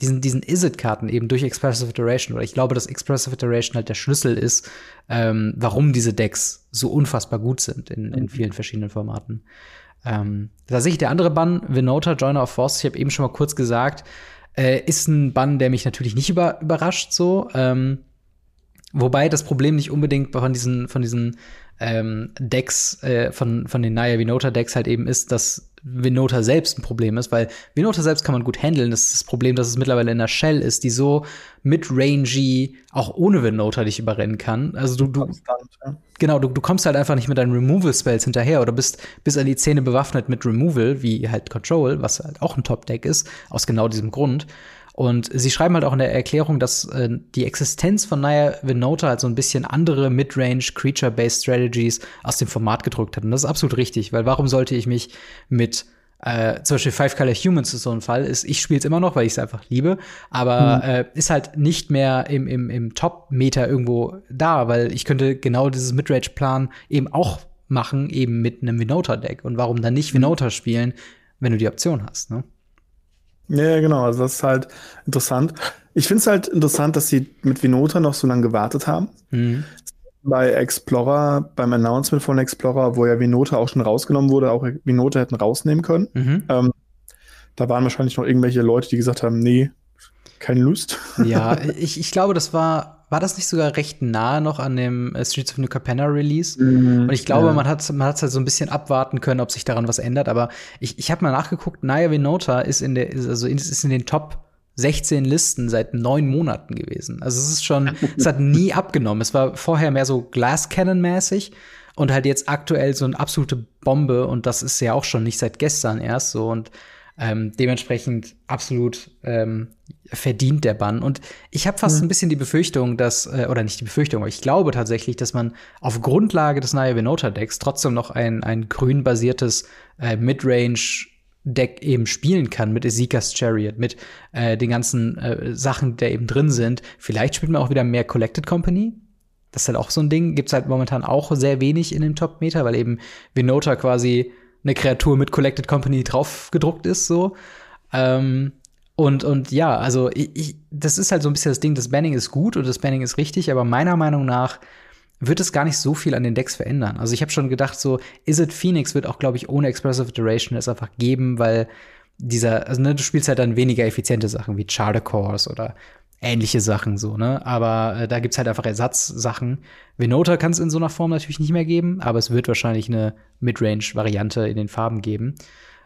diesen, diesen Is-It-Karten eben durch Expressive Iteration, oder ich glaube, dass Expressive Iteration halt der Schlüssel ist, ähm, warum diese Decks so unfassbar gut sind in, in mhm. vielen verschiedenen Formaten. Ähm, tatsächlich der andere Bann, Venota, Joiner of Force, ich habe eben schon mal kurz gesagt, äh, ist ein Bann, der mich natürlich nicht über, überrascht so. Ähm, wobei das Problem nicht unbedingt von diesen, von diesen ähm, Decks, äh, von, von den Naya Venota Decks halt eben ist, dass Venota selbst ein Problem ist, weil Venota selbst kann man gut handeln. Das ist das Problem, dass es mittlerweile in der Shell ist, die so mid-rangy auch ohne Venota dich überrennen kann. Also du, du Konstant, ja. genau, du, du kommst halt einfach nicht mit deinen Removal-Spells hinterher oder bist bis an die Zähne bewaffnet mit Removal, wie halt Control, was halt auch ein Top-Deck ist, aus genau diesem Grund. Und sie schreiben halt auch in der Erklärung, dass äh, die Existenz von Naya Venota halt so ein bisschen andere Midrange Creature-Based Strategies aus dem Format gedrückt hat. Und das ist absolut richtig, weil warum sollte ich mich mit äh, zum Beispiel Five Color Humans ist so ein Fall, ist, ich spiele es immer noch, weil ich es einfach liebe, aber mhm. äh, ist halt nicht mehr im, im, im Top-Meter irgendwo da, weil ich könnte genau dieses Midrange-Plan eben auch machen, eben mit einem Venota-Deck. Und warum dann nicht mhm. Venota spielen, wenn du die Option hast, ne? Ja, genau. Also das ist halt interessant. Ich finde es halt interessant, dass sie mit Vinota noch so lange gewartet haben. Mhm. Bei Explorer, beim Announcement von Explorer, wo ja Vinota auch schon rausgenommen wurde, auch Vinota hätten rausnehmen können. Mhm. Ähm, da waren wahrscheinlich noch irgendwelche Leute, die gesagt haben, nee, keine Lust. Ja, ich, ich glaube, das war war das nicht sogar recht nahe noch an dem äh, Streets of New Capenna Release? Mm, und ich glaube, ja. man hat man hat's halt so ein bisschen abwarten können, ob sich daran was ändert. Aber ich, ich habe mal nachgeguckt, Naya Venota ist in der, ist, also ist in den Top 16 Listen seit neun Monaten gewesen. Also es ist schon, es hat nie abgenommen. Es war vorher mehr so Glass Cannon mäßig und halt jetzt aktuell so eine absolute Bombe und das ist ja auch schon nicht seit gestern erst so und ähm, dementsprechend absolut ähm, verdient der Bann. Und ich habe fast mhm. ein bisschen die Befürchtung, dass, äh, oder nicht die Befürchtung, aber ich glaube tatsächlich, dass man auf Grundlage des Naya Venota Decks trotzdem noch ein, ein grün-basiertes äh, Midrange Deck eben spielen kann mit Ezekias Chariot, mit äh, den ganzen äh, Sachen, die da eben drin sind. Vielleicht spielt man auch wieder mehr Collected Company. Das ist halt auch so ein Ding. Gibt's halt momentan auch sehr wenig in dem Top-Meter, weil eben Venota quasi eine Kreatur mit Collected Company drauf gedruckt ist, so. Ähm, und, und ja, also ich, ich, das ist halt so ein bisschen das Ding, das Banning ist gut und das Banning ist richtig, aber meiner Meinung nach wird es gar nicht so viel an den Decks verändern. Also ich habe schon gedacht, so Is It Phoenix wird auch, glaube ich, ohne Expressive Duration es einfach geben, weil dieser, also ne, du spielst halt dann weniger effiziente Sachen wie Charter Cores oder ähnliche Sachen so, ne? Aber äh, da gibt's halt einfach Ersatzsachen. Venota kann es in so einer Form natürlich nicht mehr geben, aber es wird wahrscheinlich eine Midrange-Variante in den Farben geben.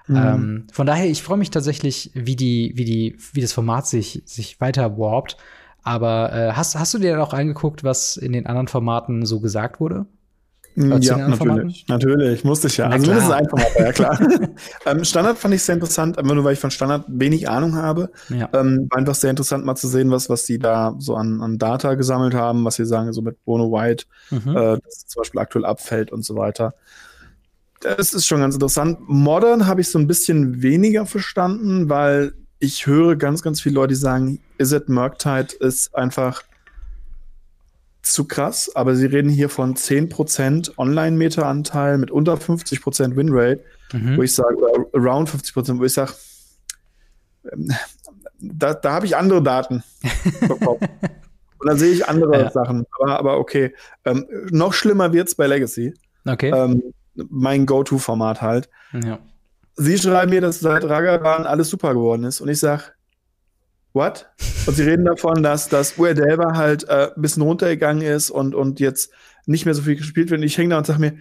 Mhm. Ähm, von daher, ich freue mich tatsächlich, wie die, wie die, wie das Format sich, sich weiter warpt. Aber äh, hast, hast du dir auch angeguckt, was in den anderen Formaten so gesagt wurde? Ja, natürlich. Natürlich, musste ich ja. Na also klar. mindestens ein Format, ja klar. ähm, Standard fand ich sehr interessant, einfach nur weil ich von Standard wenig Ahnung habe. Ja. Ähm, war einfach sehr interessant mal zu sehen, was, was die da so an, an Data gesammelt haben, was sie sagen, so mit Bono White, Mhm. äh, das zum Beispiel aktuell abfällt und so weiter. Das ist schon ganz interessant. Modern habe ich so ein bisschen weniger verstanden, weil ich höre ganz, ganz viele Leute, die sagen, Is it Murktide ist einfach zu krass, aber sie reden hier von 10% Online-Meter-Anteil mit unter 50% Winrate, Mhm. wo ich sage, oder around 50%, wo ich sage, ähm, da, da habe ich andere Daten bekommen. Und da sehe ich andere Ja. Sachen. Aber, aber okay. Ähm, noch schlimmer wird's bei Legacy. Okay. Ähm, mein Go-To-Format halt. ja. Sie schreiben mir, dass seit Ragavan alles super geworden ist. Und ich sag, what? Und sie reden davon, dass das URDelver halt äh, ein bisschen runtergegangen ist und, und jetzt nicht mehr so viel gespielt wird. Und ich hänge da und sag mir,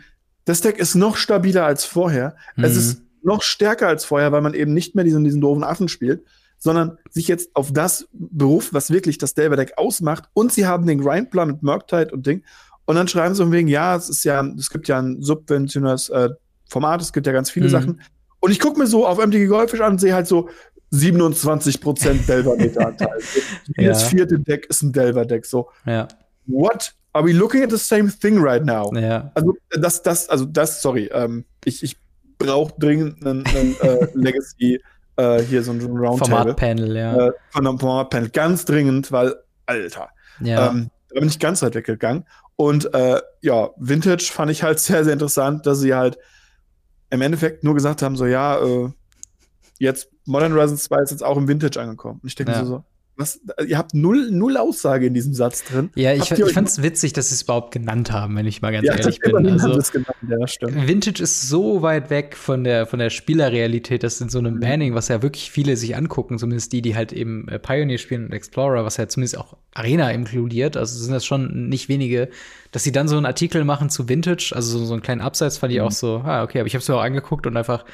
das Deck ist noch stabiler als vorher. Es Mhm. ist noch stärker als vorher, weil man eben nicht mehr diesen, diesen doofen Affen spielt, sondern sich jetzt auf das beruft, was wirklich das Delver-Deck ausmacht. Und sie haben den Grindplan mit Murktide und Ding. Und dann schreiben sie von wegen, ja, es ist ja, es gibt ja ein subventionelles äh, Format, es gibt ja ganz viele Mhm. Sachen. Und ich gucke mir so auf MTG Goldfish an und sehe halt so 27% Delver-Meter-Anteil. Jedes Ja. vierte Deck ist ein Delver-Deck. So, Ja. what? Are we looking at the same thing right now? Ja. Also das, das, also das, sorry, ähm, ich, ich brauche dringend einen, einen äh, Legacy, äh, hier so ein Roundtable Formatpanel, ja. äh, von einem Formatpanel, ganz dringend, weil, Alter, ja. ähm, da bin ich ganz weit weggegangen. Und äh, ja, Vintage fand ich halt sehr, sehr interessant, dass sie halt im Endeffekt nur gesagt haben, so ja, äh, jetzt Modern Horizons 2 ist jetzt auch im Vintage angekommen. Und ich denke Ja. so, was, ihr habt null, null Aussage in diesem Satz drin. ja, ich, ich fand es witzig, dass sie es überhaupt genannt haben, wenn ich mal ganz Ja, ehrlich das bin. Also, genannt, ja. Vintage ist so weit weg von der, von der Spielerrealität, dass in so einem Mhm. Banning, was ja wirklich viele sich angucken, zumindest die, die halt eben äh, Pioneer spielen und Explorer, was ja zumindest auch Arena inkludiert, also sind das schon nicht wenige, dass sie dann so einen Artikel machen zu Vintage, also so, so einen kleinen Abseits fand ich Mhm. auch so, ah, okay, aber ich habe es mir auch angeguckt und einfach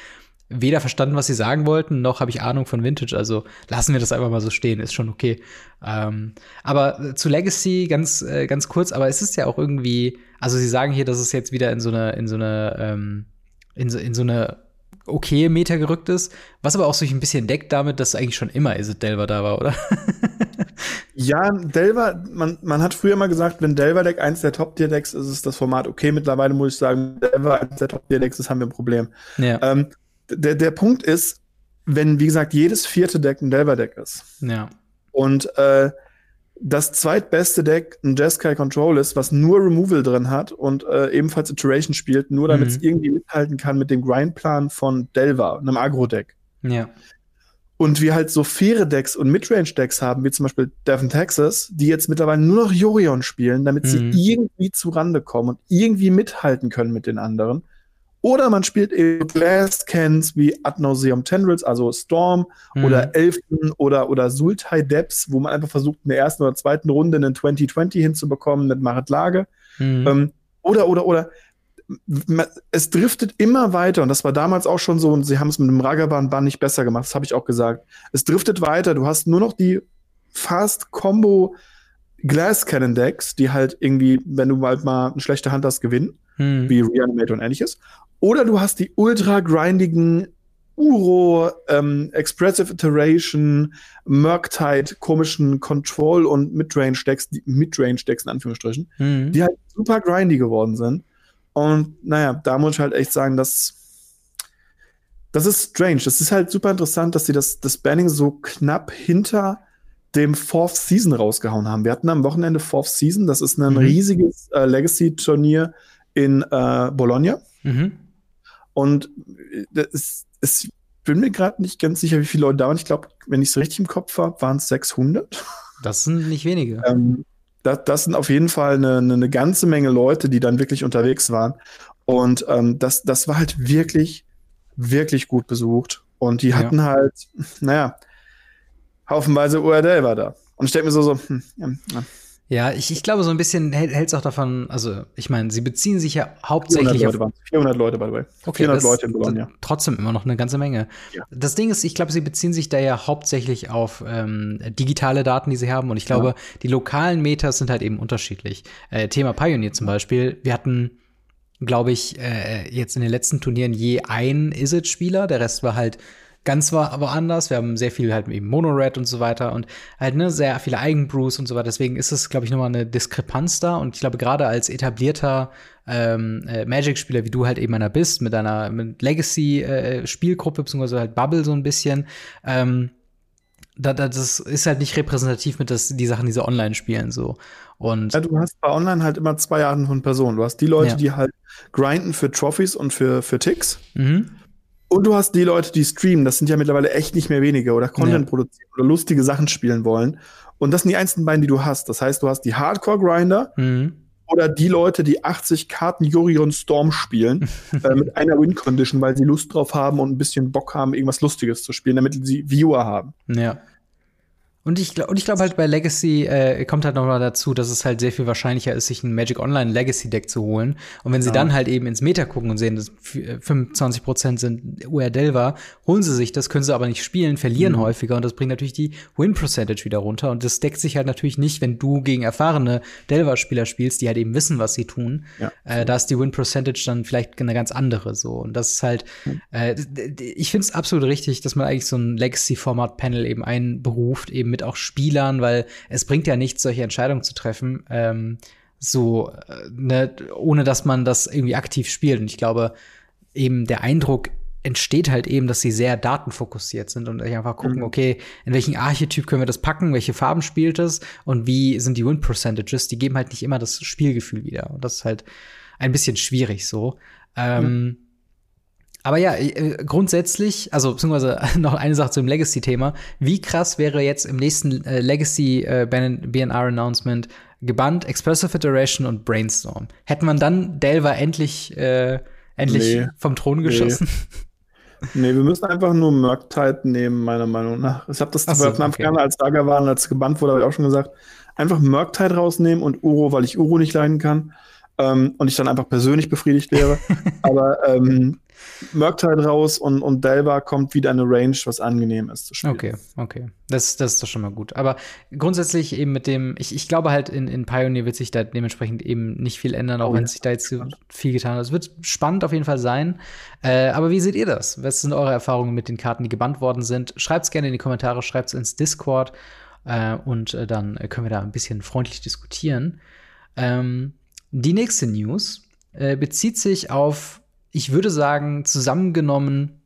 weder verstanden, was sie sagen wollten, noch habe ich Ahnung von Vintage. Also lassen wir das einfach mal so stehen, ist schon okay. Ähm, aber zu Legacy ganz, äh, ganz kurz, aber es ist ja auch irgendwie, also sie sagen hier, dass es jetzt wieder in so eine, in so eine, ähm, in so, in so eine okay Meta gerückt ist, was aber auch sich ein bisschen deckt damit, dass eigentlich schon immer Isid Delver da war, oder? Ja, Delver, man, man hat früher mal gesagt, wenn Delver-Deck eins der Top-Tier-Decks ist, ist das Format okay. Mittlerweile muss ich sagen, Delver eins der Top-Tier-Decks ist, haben wir ein Problem. ja. Ähm, der, der Punkt ist, wenn, wie gesagt, jedes vierte Deck ein Delver-Deck ist ja. und äh, das zweitbeste Deck ein Jeskai Control ist, was nur Removal drin hat und äh, ebenfalls Iteration spielt, nur damit es Mhm. irgendwie mithalten kann mit dem Grindplan von Delver, einem Agro-Deck. Ja. Und wir halt so faire Decks und Midrange-Decks haben, wie zum Beispiel Devon Texas, die jetzt mittlerweile nur noch Jorion spielen, damit sie Mhm. irgendwie zu Rande kommen und irgendwie mithalten können mit den anderen. Oder man spielt eben Glass Cans wie Ad nauseam Tendrils, also Storm Mhm. oder Elfen oder, oder Sultai Depths, wo man einfach versucht, in der ersten oder zweiten Runde einen 2020 hinzubekommen mit Marit Lage. Mhm. Ähm, oder, oder, oder, es driftet immer weiter, und das war damals auch schon so, und sie haben es mit dem Ragavan-Bann nicht besser gemacht, das habe ich auch gesagt. Es driftet weiter, du hast nur noch die Fast-Combo Glass Cannon Decks, die halt irgendwie, wenn du halt mal eine schlechte Hand hast, gewinnen, Mhm. wie Reanimate und ähnliches. Oder du hast die ultra grindigen Uro, ähm, Expressive Iteration, Murktide, komischen Control- und Midrange-Decks, die- Midrange-Decks in Anführungsstrichen, Mhm. die halt super grindy geworden sind. Und naja, da muss ich halt echt sagen, dass das ist strange. Das ist halt super interessant, dass sie das, das Banning so knapp hinter dem Fourth Season rausgehauen haben. Wir hatten am Wochenende Fourth Season, das ist ein Mhm. riesiges äh, Legacy-Turnier in äh, Bologna. Mhm. Und äh, es bin mir gerade nicht ganz sicher, wie viele Leute da waren. Ich glaube, wenn ich es richtig im Kopf habe, waren es 600. Das sind nicht wenige. Ähm, das, das sind auf jeden Fall eine, eine, ganze Menge Leute, die dann wirklich unterwegs waren. Und ähm, das, das war halt wirklich, wirklich gut besucht. Und die Ja. hatten halt, naja, haufenweise URL war da. Und ich denke mir so, so hm, ja, ja, Ja, ich, ich glaube, so ein bisschen hält es auch davon, also ich meine, sie beziehen sich ja 400 hauptsächlich auf Leute, waren 400 Leute, by the way. Okay, 400 das- Leute in Bologna. das- Trotzdem immer noch eine ganze Menge. Ja. Das Ding ist, ich glaube, sie beziehen sich da ja hauptsächlich auf ähm, digitale Daten, die sie haben. Und ich glaube, die lokalen Metas sind halt eben unterschiedlich. Äh, Thema Pioneer zum Beispiel. Wir hatten glaube ich, äh, jetzt in den letzten Turnieren je ein Is-It-Spieler. Der Rest war halt ganz war aber anders. Wir haben sehr viel halt eben Mono-Red und so weiter und halt ne, sehr viele Eigenbrews und so weiter. Deswegen ist es, glaube ich, nochmal eine Diskrepanz da. Und ich glaube, gerade als etablierter ähm, äh, Magic-Spieler, wie du halt eben einer bist, mit einer Legacy-Spielgruppe, äh, beziehungsweise halt Bubble so ein bisschen, ähm, da, da, das ist halt nicht repräsentativ mit das, die Sachen, die sie online spielen, so. Und ja, du hast bei online halt immer zwei Arten von Personen. Du hast die Leute, ja. die halt grinden für Trophies und für, für Ticks. Mhm. Und du hast die Leute, die streamen. Das sind ja mittlerweile echt nicht mehr wenige oder Content ja. produzieren oder lustige Sachen spielen wollen. Und das sind die einzelnen beiden, die du hast. Das heißt, du hast die Hardcore-Grinder mhm. oder die Leute, die 80 Karten Yorion Storm spielen äh, mit einer Win-Condition, weil sie Lust drauf haben und ein bisschen Bock haben, irgendwas Lustiges zu spielen, damit sie Viewer haben. Ja. Und ich, und ich glaube halt bei Legacy äh, kommt halt noch mal dazu, dass es halt sehr viel wahrscheinlicher ist, sich ein Magic Online Legacy Deck zu holen. Und wenn sie ja. dann halt eben ins Meta gucken und sehen, dass 25% sind UR Delver, holen sie sich das, können sie aber nicht spielen, verlieren mhm. häufiger und das bringt natürlich die Win Percentage wieder runter. Und das deckt sich halt natürlich nicht, wenn du gegen erfahrene Delver-Spieler spielst, die halt eben wissen, was sie tun. Ja. Äh, da ist die Win Percentage dann vielleicht eine ganz andere so. Und das ist halt, mhm. äh, ich finde es absolut richtig, dass man eigentlich so ein Legacy-Format-Panel eben einberuft, eben mit auch Spielern, weil es bringt ja nichts, solche Entscheidungen zu treffen, ähm, so, äh, ne, ohne dass man das irgendwie aktiv spielt. Und ich glaube, eben der Eindruck entsteht halt eben, dass sie sehr datenfokussiert sind und einfach gucken, mhm. okay, in welchen Archetyp können wir das packen, welche Farben spielt es und wie sind die Win Percentages, die geben halt nicht immer das Spielgefühl wieder. Und das ist halt ein bisschen schwierig so. Ähm, mhm. Aber ja, äh, grundsätzlich, also beziehungsweise noch eine Sache zum Legacy-Thema. Wie krass wäre jetzt im nächsten äh, Legacy äh, BNR-Announcement gebannt Expressive Iteration und Brainstorm? Hätte man dann Delver endlich, äh, endlich nee. vom Thron geschossen? Nee. nee wir müssen einfach nur Murktide nehmen, meiner Meinung nach. Ich habe das so, von Anfang an, als Saga waren, als gebannt wurde, habe ich auch schon gesagt. Einfach Murktide rausnehmen und Uro, weil ich Uro nicht leiden kann. Ähm, und ich dann einfach persönlich befriedigt wäre. Aber ähm, Murktide raus und, und Delva kommt wieder eine Range, was angenehm ist zu spielen. Okay, okay. Das, das ist doch schon mal gut. Aber grundsätzlich eben mit dem, ich, ich glaube halt, in, in Pioneer wird sich da dementsprechend eben nicht viel ändern, auch oh, wenn sich da jetzt viel getan hat. Es wird spannend auf jeden Fall sein. Äh, aber wie seht ihr das? Was sind eure Erfahrungen mit den Karten, die gebannt worden sind? Schreibt es gerne in die Kommentare, schreibt es ins Discord äh, und äh, dann können wir da ein bisschen freundlich diskutieren. Ähm, die nächste News äh, bezieht sich auf ich würde sagen, zusammengenommen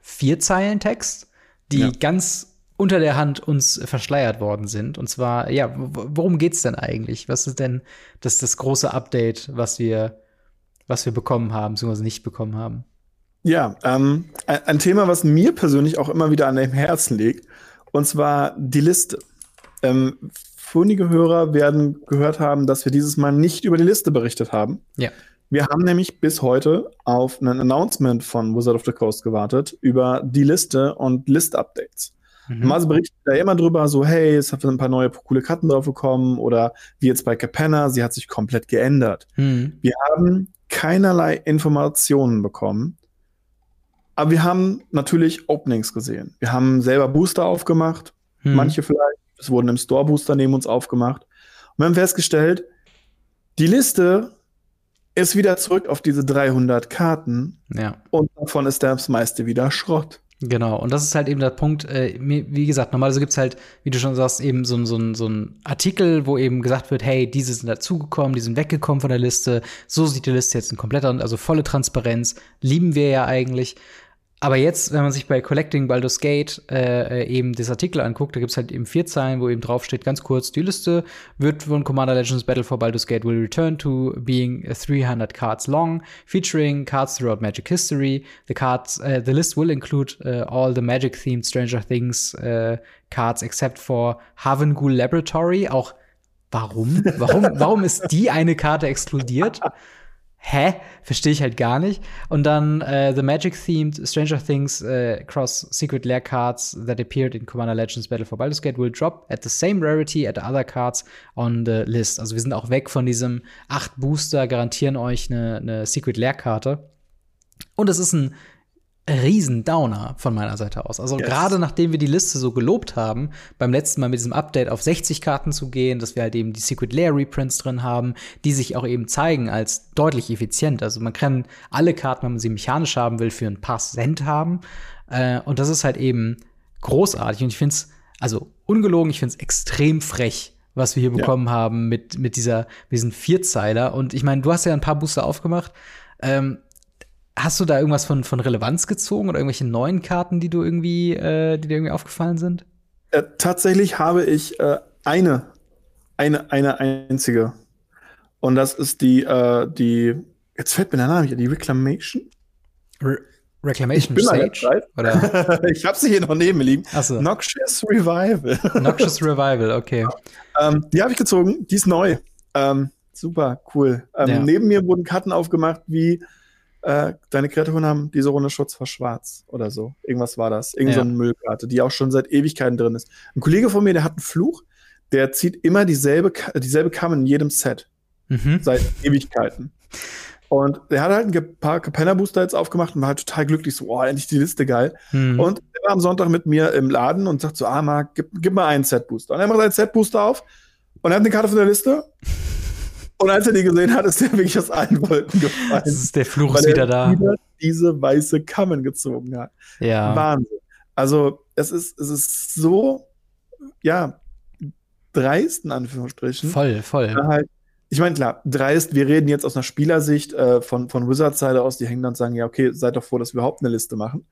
vier Zeilen Text, die ja. ganz unter der Hand uns verschleiert worden sind. Und zwar, ja, worum geht's denn eigentlich? Was ist denn das, das große Update, was wir, was wir bekommen haben, beziehungsweise nicht bekommen haben? Ja, ähm, ein Thema, was mir persönlich auch immer wieder an dem Herzen liegt, und zwar die Liste. Ähm, vorige Hörer werden gehört haben, dass wir dieses Mal nicht über die Liste berichtet haben. Ja. Wir haben nämlich bis heute auf ein Announcement von Wizard of the Coast gewartet über die Liste und List-Updates. Mhm. Normalerweise berichtet er immer drüber, so, hey, es hat ein paar neue coole Karten drauf bekommen oder wie jetzt bei Capenna, sie hat sich komplett geändert. Mhm. Wir haben keinerlei Informationen bekommen, aber wir haben natürlich Openings gesehen. Wir haben selber Booster aufgemacht, mhm. manche vielleicht, es wurden im Store Booster neben uns aufgemacht. Und wir haben festgestellt, die Liste ist wieder zurück auf diese 300 Karten. Ja. Und davon ist das meiste wieder Schrott. Genau, und das ist halt eben der Punkt, äh, wie gesagt, normalerweise gibt es halt, wie du schon sagst, eben so, so, so ein Artikel, wo eben gesagt wird, hey, diese sind dazugekommen, die sind weggekommen von der Liste, so sieht die Liste jetzt in kompletter, also volle Transparenz, lieben wir ja eigentlich. Aber jetzt, wenn man sich bei Collecting Baldur's Gate äh, äh, eben das Artikel anguckt, da gibt's halt eben vier Zeilen, wo eben draufsteht, ganz kurz, die Liste wird von Commander Legends Battle for Baldur's Gate will return to being 300 cards long, featuring cards throughout Magic history. The cards, uh, the list will include uh, all the Magic-themed Stranger Things uh, cards except for Havengul Laboratory. Auch warum? Warum, warum ist die eine Karte exkludiert? Hä? Verstehe ich halt gar nicht. Und dann äh, The Magic-themed Stranger Things äh, Cross Secret Lair Cards that appeared in Commander Legends Battle for Baldur's Gate will drop at the same rarity at the other cards on the list. Also wir sind auch weg von diesem acht Booster garantieren euch eine, eine Secret Lair Karte. Und es ist ein riesen Downer von meiner Seite aus. Also yes. gerade nachdem wir die Liste so gelobt haben, beim letzten Mal mit diesem Update auf 60 Karten zu gehen, dass wir halt eben die Secret Lair Reprints drin haben, die sich auch eben zeigen als deutlich effizient. Also man kann alle Karten, wenn man sie mechanisch haben will, für ein paar Cent haben. Äh, und das ist halt eben großartig. Und ich finde es, also ungelogen, ich finde es extrem frech, was wir hier ja. bekommen haben mit, mit dieser, mit diesen Vierzeiler. Und ich meine, du hast ja ein paar Booster aufgemacht. Ähm, Hast du da irgendwas von, von Relevanz gezogen oder irgendwelche neuen Karten, die du irgendwie, äh, die dir irgendwie aufgefallen sind? Äh, tatsächlich habe ich äh, eine, eine, eine einzige. Und das ist die, äh, die, jetzt fällt mir der Name hier, die Reclamation. Re Reclamation ich Sage? Oder? ich habe sie hier noch neben mir liegen. So. Noxious Revival. Noxious Revival, okay. ähm, die habe ich gezogen, die ist neu. Ähm, super, cool. Ähm, ja. Neben mir wurden Karten aufgemacht wie äh, deine Kreaturen haben diese Runde Schutz vor Schwarz oder so. Irgendwas war das. Irgend so eine Müllkarte, die auch schon seit Ewigkeiten drin ist. Ein Kollege von mir, der hat einen Fluch, der zieht immer dieselbe, dieselbe Kam in jedem Set. Mhm. Seit Ewigkeiten. Und der hat halt ein paar Capenna-Booster jetzt aufgemacht und war halt total glücklich, so, oh, endlich die Liste geil. Mhm. Und er war am Sonntag mit mir im Laden und sagt so, ah, Marc, gib, gib mal einen Set-Booster. Und er macht einen Set-Booster auf und er hat eine Karte von der Liste und als er die gesehen hat, ist er wirklich aus allen Wolken gefallen. Das ist der Fluch ist wieder da. Wieder diese weiße Kammen gezogen hat. Ja. Wahnsinn. Also, es ist, es ist so, ja, dreist, in Anführungsstrichen. Voll, voll. Halt, ich meine, klar, dreist, wir reden jetzt aus einer Spielersicht äh, von, von Wizards-Seite aus, die hängen dann und sagen, ja, okay, seid doch froh, dass wir überhaupt eine Liste machen.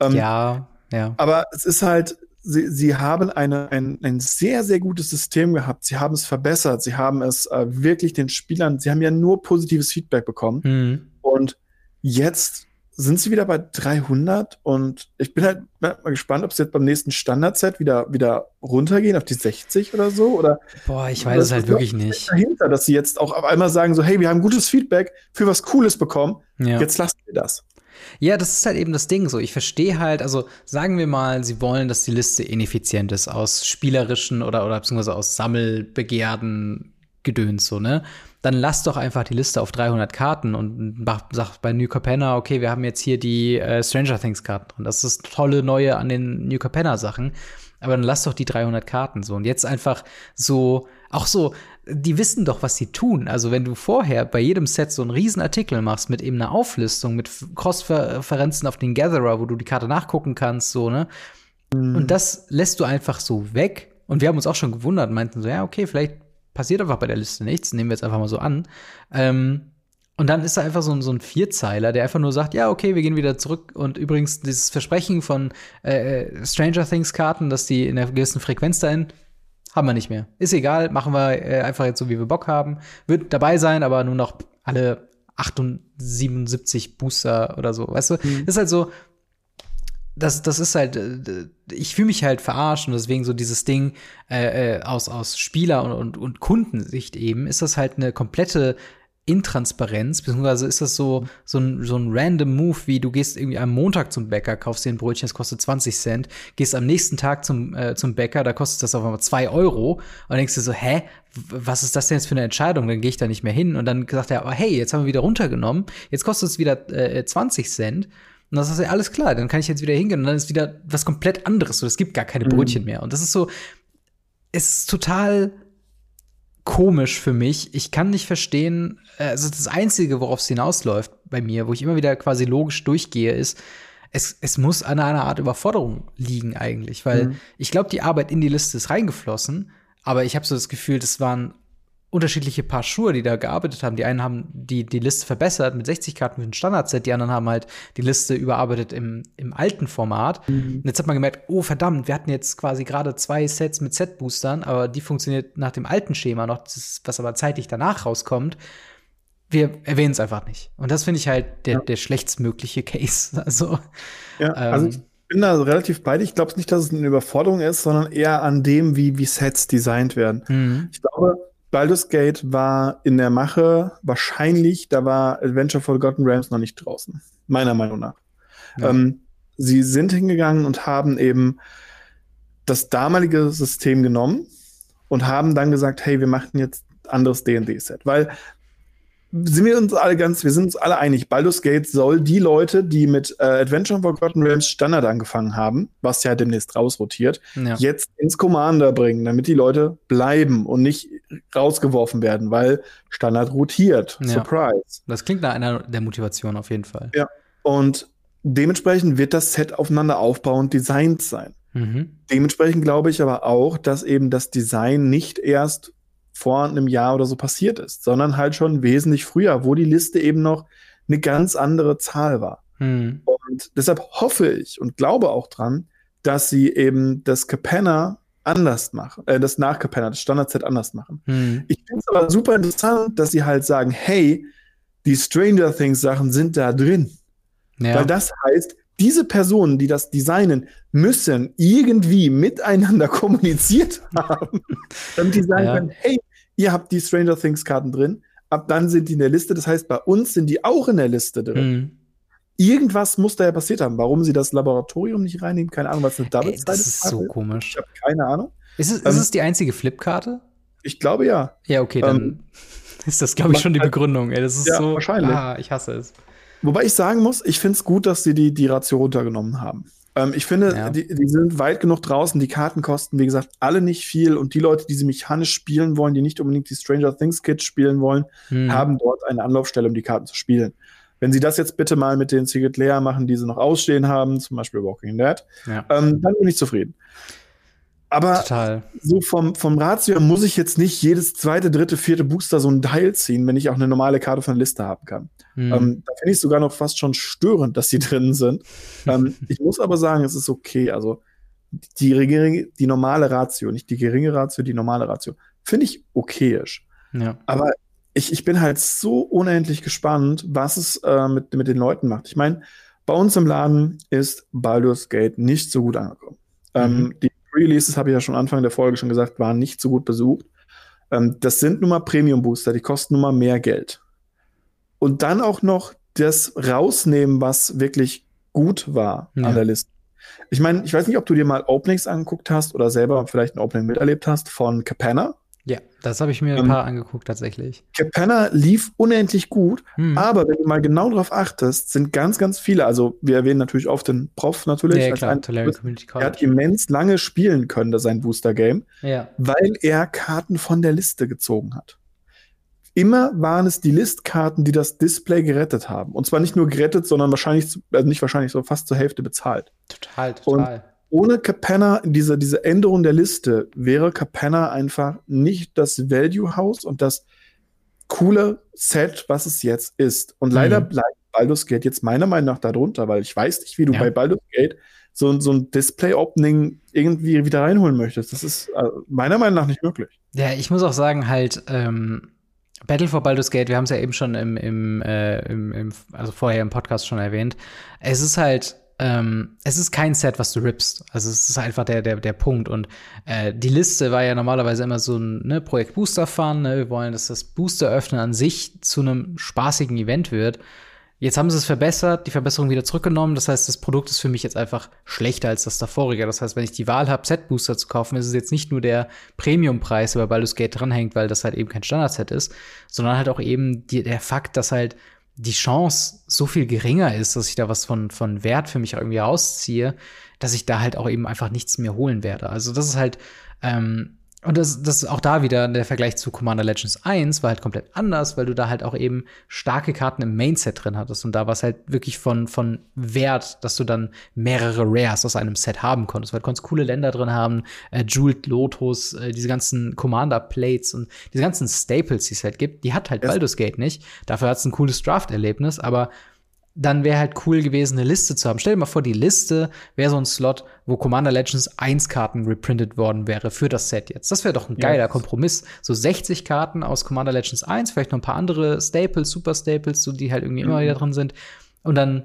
Ähm, ja, ja. Aber es ist halt, sie, sie haben eine, ein, ein sehr, sehr gutes System gehabt. Sie haben es verbessert. Sie haben es äh, wirklich den Spielern, sie haben ja nur positives Feedback bekommen. Mhm. Und jetzt sind sie wieder bei 300 und ich bin halt mal gespannt, ob sie jetzt beim nächsten Standard-Set wieder, wieder runtergehen auf die 60 oder so oder. Boah, ich weiß es halt wirklich nicht. Dahinter, dass sie jetzt auch auf einmal sagen so, hey, wir haben gutes Feedback für was Cooles bekommen. Ja. Jetzt lassen wir das. Ja, das ist halt eben das Ding so. Ich verstehe halt, also sagen wir mal, sie wollen, dass die Liste ineffizient ist aus spielerischen oder, oder beziehungsweise aus Sammelbegehrden Gedöns, so, ne? Dann lass doch einfach die Liste auf 300 Karten und sag bei New Capenna, okay, wir haben jetzt hier die äh, Stranger Things Karten drin. Das ist das tolle Neue an den New Capenna Sachen. Aber dann lass doch die 300 Karten so. Und jetzt einfach so, auch so, die wissen doch, was sie tun. Also wenn du vorher bei jedem Set so einen riesen Artikel machst mit eben einer Auflistung, mit Cross-Referenzen auf den Gatherer, wo du die Karte nachgucken kannst, so, ne? Mhm. Und das lässt du einfach so weg. Und wir haben uns auch schon gewundert, meinten so, ja, okay, vielleicht passiert einfach bei der Liste nichts, nehmen wir jetzt einfach mal so an. Ähm, und dann ist da einfach so ein, so ein Vierzeiler, der einfach nur sagt, ja, okay, wir gehen wieder zurück. Und übrigens, dieses Versprechen von äh, äh Stranger Things Karten, dass die in einer gewissen Frequenz dahin, haben wir nicht mehr. Ist egal, machen wir äh, einfach jetzt so, wie wir Bock haben. Wird dabei sein, aber nur noch alle 78 Booster oder so. Weißt du, mhm. ist halt so, das, das ist halt, äh, ich fühle mich halt verarscht und deswegen so dieses Ding äh, äh, aus, aus Spieler- und, und, und Kundensicht eben, ist das halt eine komplette Intransparenz, beziehungsweise ist das so, so ein, so ein random Move, wie du gehst irgendwie am Montag zum Bäcker, kaufst dir ein Brötchen, das kostet 20 Cent, gehst am nächsten Tag zum, äh, zum Bäcker, da kostet das auf einmal 2 Euro und denkst dir so, hä, was ist das denn jetzt für eine Entscheidung? Dann gehe ich da nicht mehr hin und dann sagt er, aber hey, jetzt haben wir wieder runtergenommen, jetzt kostet es wieder äh, 20 Cent. Und das ist ja alles klar, dann kann ich jetzt wieder hingehen und dann ist wieder was komplett anderes. So, es gibt gar keine mhm. Brötchen mehr. Und das ist so, es ist total komisch für mich. Ich kann nicht verstehen, also das Einzige, worauf es hinausläuft bei mir, wo ich immer wieder quasi logisch durchgehe, ist, es, es muss an einer Art Überforderung liegen eigentlich, weil mhm. ich glaube, die Arbeit in die Liste ist reingeflossen, aber ich habe so das Gefühl, das waren unterschiedliche Paar Schuhe, die da gearbeitet haben. Die einen haben die, die Liste verbessert mit 60 Karten für ein Standardset, die anderen haben halt die Liste überarbeitet im, im alten Format. Mhm. Und jetzt hat man gemerkt, oh verdammt, wir hatten jetzt quasi gerade zwei Sets mit Set-Boostern, aber die funktioniert nach dem alten Schema noch, das, was aber zeitlich danach rauskommt. Wir erwähnen es einfach nicht. Und das finde ich halt der, ja. der schlechtstmögliche Case. Also, ja, ähm, also ich bin da relativ bei dir. Ich glaube nicht, dass es eine Überforderung ist, sondern eher an dem, wie, wie Sets designt werden. Mhm. Ich glaube, Baldur's Gate war in der Mache wahrscheinlich, da war Adventure Forgotten Realms noch nicht draußen, meiner Meinung nach. Ja. Ähm, sie sind hingegangen und haben eben das damalige System genommen und haben dann gesagt, hey, wir machen jetzt anderes D&D-Set, weil sind wir uns alle ganz, wir sind uns alle einig, Baldur's Gate soll die Leute, die mit äh, Adventure of Forgotten Realms Standard angefangen haben, was ja demnächst rausrotiert, Ja. jetzt ins Commander bringen, damit die Leute bleiben und nicht rausgeworfen werden, weil Standard rotiert. Ja. Surprise. Das klingt nach einer der Motivationen auf jeden Fall. Und dementsprechend wird das Set aufeinander aufbauend designt sein. Mhm. Dementsprechend glaube ich aber auch, dass eben das Design nicht erst vor einem Jahr oder so passiert ist, sondern halt schon wesentlich früher, wo die Liste eben noch eine ganz andere Zahl war. Mhm. Und deshalb hoffe ich und glaube auch dran, dass sie eben das Capenna anders machen, äh, das nach Capenna, das Standardset anders machen. Mhm. Ich finde es aber super interessant, dass sie halt sagen, hey, die Stranger Things Sachen sind da drin. Ja. Weil das heißt, diese Personen, die das designen, müssen irgendwie miteinander kommuniziert haben, damit die sagen Ja. können, hey, ihr habt die Stranger Things Karten drin, ab dann sind die in der Liste. Das heißt, bei uns sind die auch in der Liste drin. Mhm. Irgendwas muss da ja passiert haben. Warum sie das Laboratorium nicht reinnehmen, keine Ahnung, was eine double Ey, das ist so komisch. Ich habe keine Ahnung. Ist es, ist Ähm, es die einzige Flipkarte? Ich glaube ja. Ja, okay, dann ähm, ist das, glaube ich, schon die Begründung. Ey, das ist Ja, so. wahrscheinlich. Ah, ich hasse es. Wobei ich sagen muss, ich finde es gut, dass sie die, die Ratio runtergenommen haben. Ähm, ich finde, Ja. die, die sind weit genug draußen. Die Karten kosten, wie gesagt, alle nicht viel. Und die Leute, die sie mechanisch spielen wollen, die nicht unbedingt die Stranger Things Kits spielen wollen, Hm. haben dort eine Anlaufstelle, um die Karten zu spielen. Wenn sie das jetzt bitte mal mit den Secret Layer machen, die sie noch ausstehen haben, zum Beispiel Walking Dead, Ja, ähm, dann bin ich zufrieden. Aber total. so vom, vom Ratio muss ich jetzt nicht jedes zweite, dritte, vierte Booster so ein Teil ziehen, wenn ich auch eine normale Karte von der Liste haben kann. Hm. Ähm, da finde ich sogar noch fast schon störend, dass sie drin sind. ähm, ich muss aber sagen, es ist okay. Also die, geringe, die normale Ratio, nicht die geringe Ratio, die normale Ratio, finde ich okayisch. ja. Aber ich, ich bin halt so unendlich gespannt, was es äh, mit, mit den Leuten macht. Ich meine, bei uns im Laden ist Baldur's Gate nicht so gut angekommen. Ähm, Mhm. die Releases, habe ich ja schon Anfang der Folge schon gesagt, waren nicht so gut besucht. Ähm, das sind nun mal Premium-Booster, die kosten nun mal mehr Geld. Und dann auch noch das rausnehmen, was wirklich gut war Ja. an der Liste. Ich meine, ich weiß nicht, ob du dir mal Openings angeguckt hast oder selber vielleicht ein Opening miterlebt hast von Capenna. ja, das habe ich mir ein Ähm, paar angeguckt, tatsächlich. Capenna lief unendlich gut, Hm. aber wenn du mal genau darauf achtest, sind ganz, ganz viele, also wir erwähnen natürlich oft den Prof natürlich, ja, klar, einen- Community er hat College. immens lange spielen können, das sein Booster-Game, Ja. weil er Karten von der Liste gezogen hat. Immer waren es die Listkarten, die das Display gerettet haben. Und zwar nicht nur gerettet, sondern wahrscheinlich, also nicht wahrscheinlich, so fast zur Hälfte bezahlt. Total, total. Ohne Capenna, diese, diese Änderung der Liste, wäre Capenna einfach nicht das Value House und das coole Set, was es jetzt ist. Und leider Mhm. bleibt Baldur's Gate jetzt meiner Meinung nach darunter, weil ich weiß nicht, wie du Ja. bei Baldur's Gate so, so ein Display-Opening irgendwie wieder reinholen möchtest. Das ist äh, meiner Meinung nach nicht möglich. Ja, ich muss auch sagen, halt, ähm, Battle for Baldur's Gate, wir haben es ja eben schon im, im, äh, im, im, also vorher im Podcast schon erwähnt. Es ist halt, ähm, es ist kein Set, was du rippst. Also es ist einfach der, der, der Punkt. Und äh, die Liste war ja normalerweise immer so ein ne, Projekt Booster Fun. Ne? Wir wollen, dass das Booster öffnen an sich zu einem spaßigen Event wird. Jetzt haben sie es verbessert, die Verbesserung wieder zurückgenommen. Das heißt, das Produkt ist für mich jetzt einfach schlechter als das davorige. Das heißt, wenn ich die Wahl habe, Set-Booster zu kaufen, ist es jetzt nicht nur der Premium-Preis, der bei Baldur's Gate dranhängt, weil das halt eben kein Standard-Set ist, sondern halt auch eben die, der Fakt, dass halt die Chance so viel geringer ist, dass ich da was von, von Wert für mich irgendwie rausziehe, dass ich da halt auch eben einfach nichts mehr holen werde. Also das ist halt, ähm, und das, das ist auch da wieder der Vergleich zu Commander Legends 1 war halt komplett anders, weil du da halt auch eben starke Karten im Main-Set drin hattest. Und da war es halt wirklich von, von Wert, dass du dann mehrere Rares aus einem Set haben konntest. Weil du konntest coole Länder drin haben, äh, Jeweled Lotus, äh, diese ganzen Commander-Plates und diese ganzen Staples, die es halt gibt, die hat halt Yes. Baldur's Gate nicht. Dafür hat es ein cooles Draft-Erlebnis, aber dann wäre halt cool gewesen, eine Liste zu haben. Stell dir mal vor, die Liste wäre so ein Slot, wo Commander Legends 1 Karten reprintet worden wäre für das Set jetzt. Das wäre doch ein geiler Kompromiss. So 60 Karten aus Commander Legends 1, vielleicht noch ein paar andere Staples, Super Staples, so die halt irgendwie immer Mhm. wieder drin sind. Und dann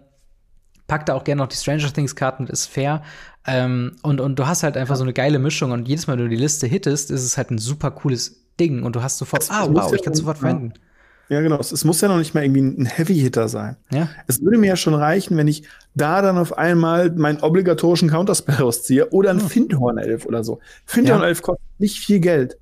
packt da auch gerne noch die Stranger Things Karten, ist fair. Ähm, und, und du hast halt einfach so eine geile Mischung und jedes Mal, wenn du die Liste hittest, ist es halt ein super cooles Ding und du hast sofort, Es- ah, wow, ich kann es sofort verwenden. Ja, genau. Es, es muss ja noch nicht mal irgendwie ein Heavy-Hitter sein. Ja, Es würde mir ja schon reichen, wenn ich da dann auf einmal meinen obligatorischen Counterspell rausziehe oder ein Hm. Findhorn-Elf oder so. Findhorn-Elf kostet nicht viel Geld,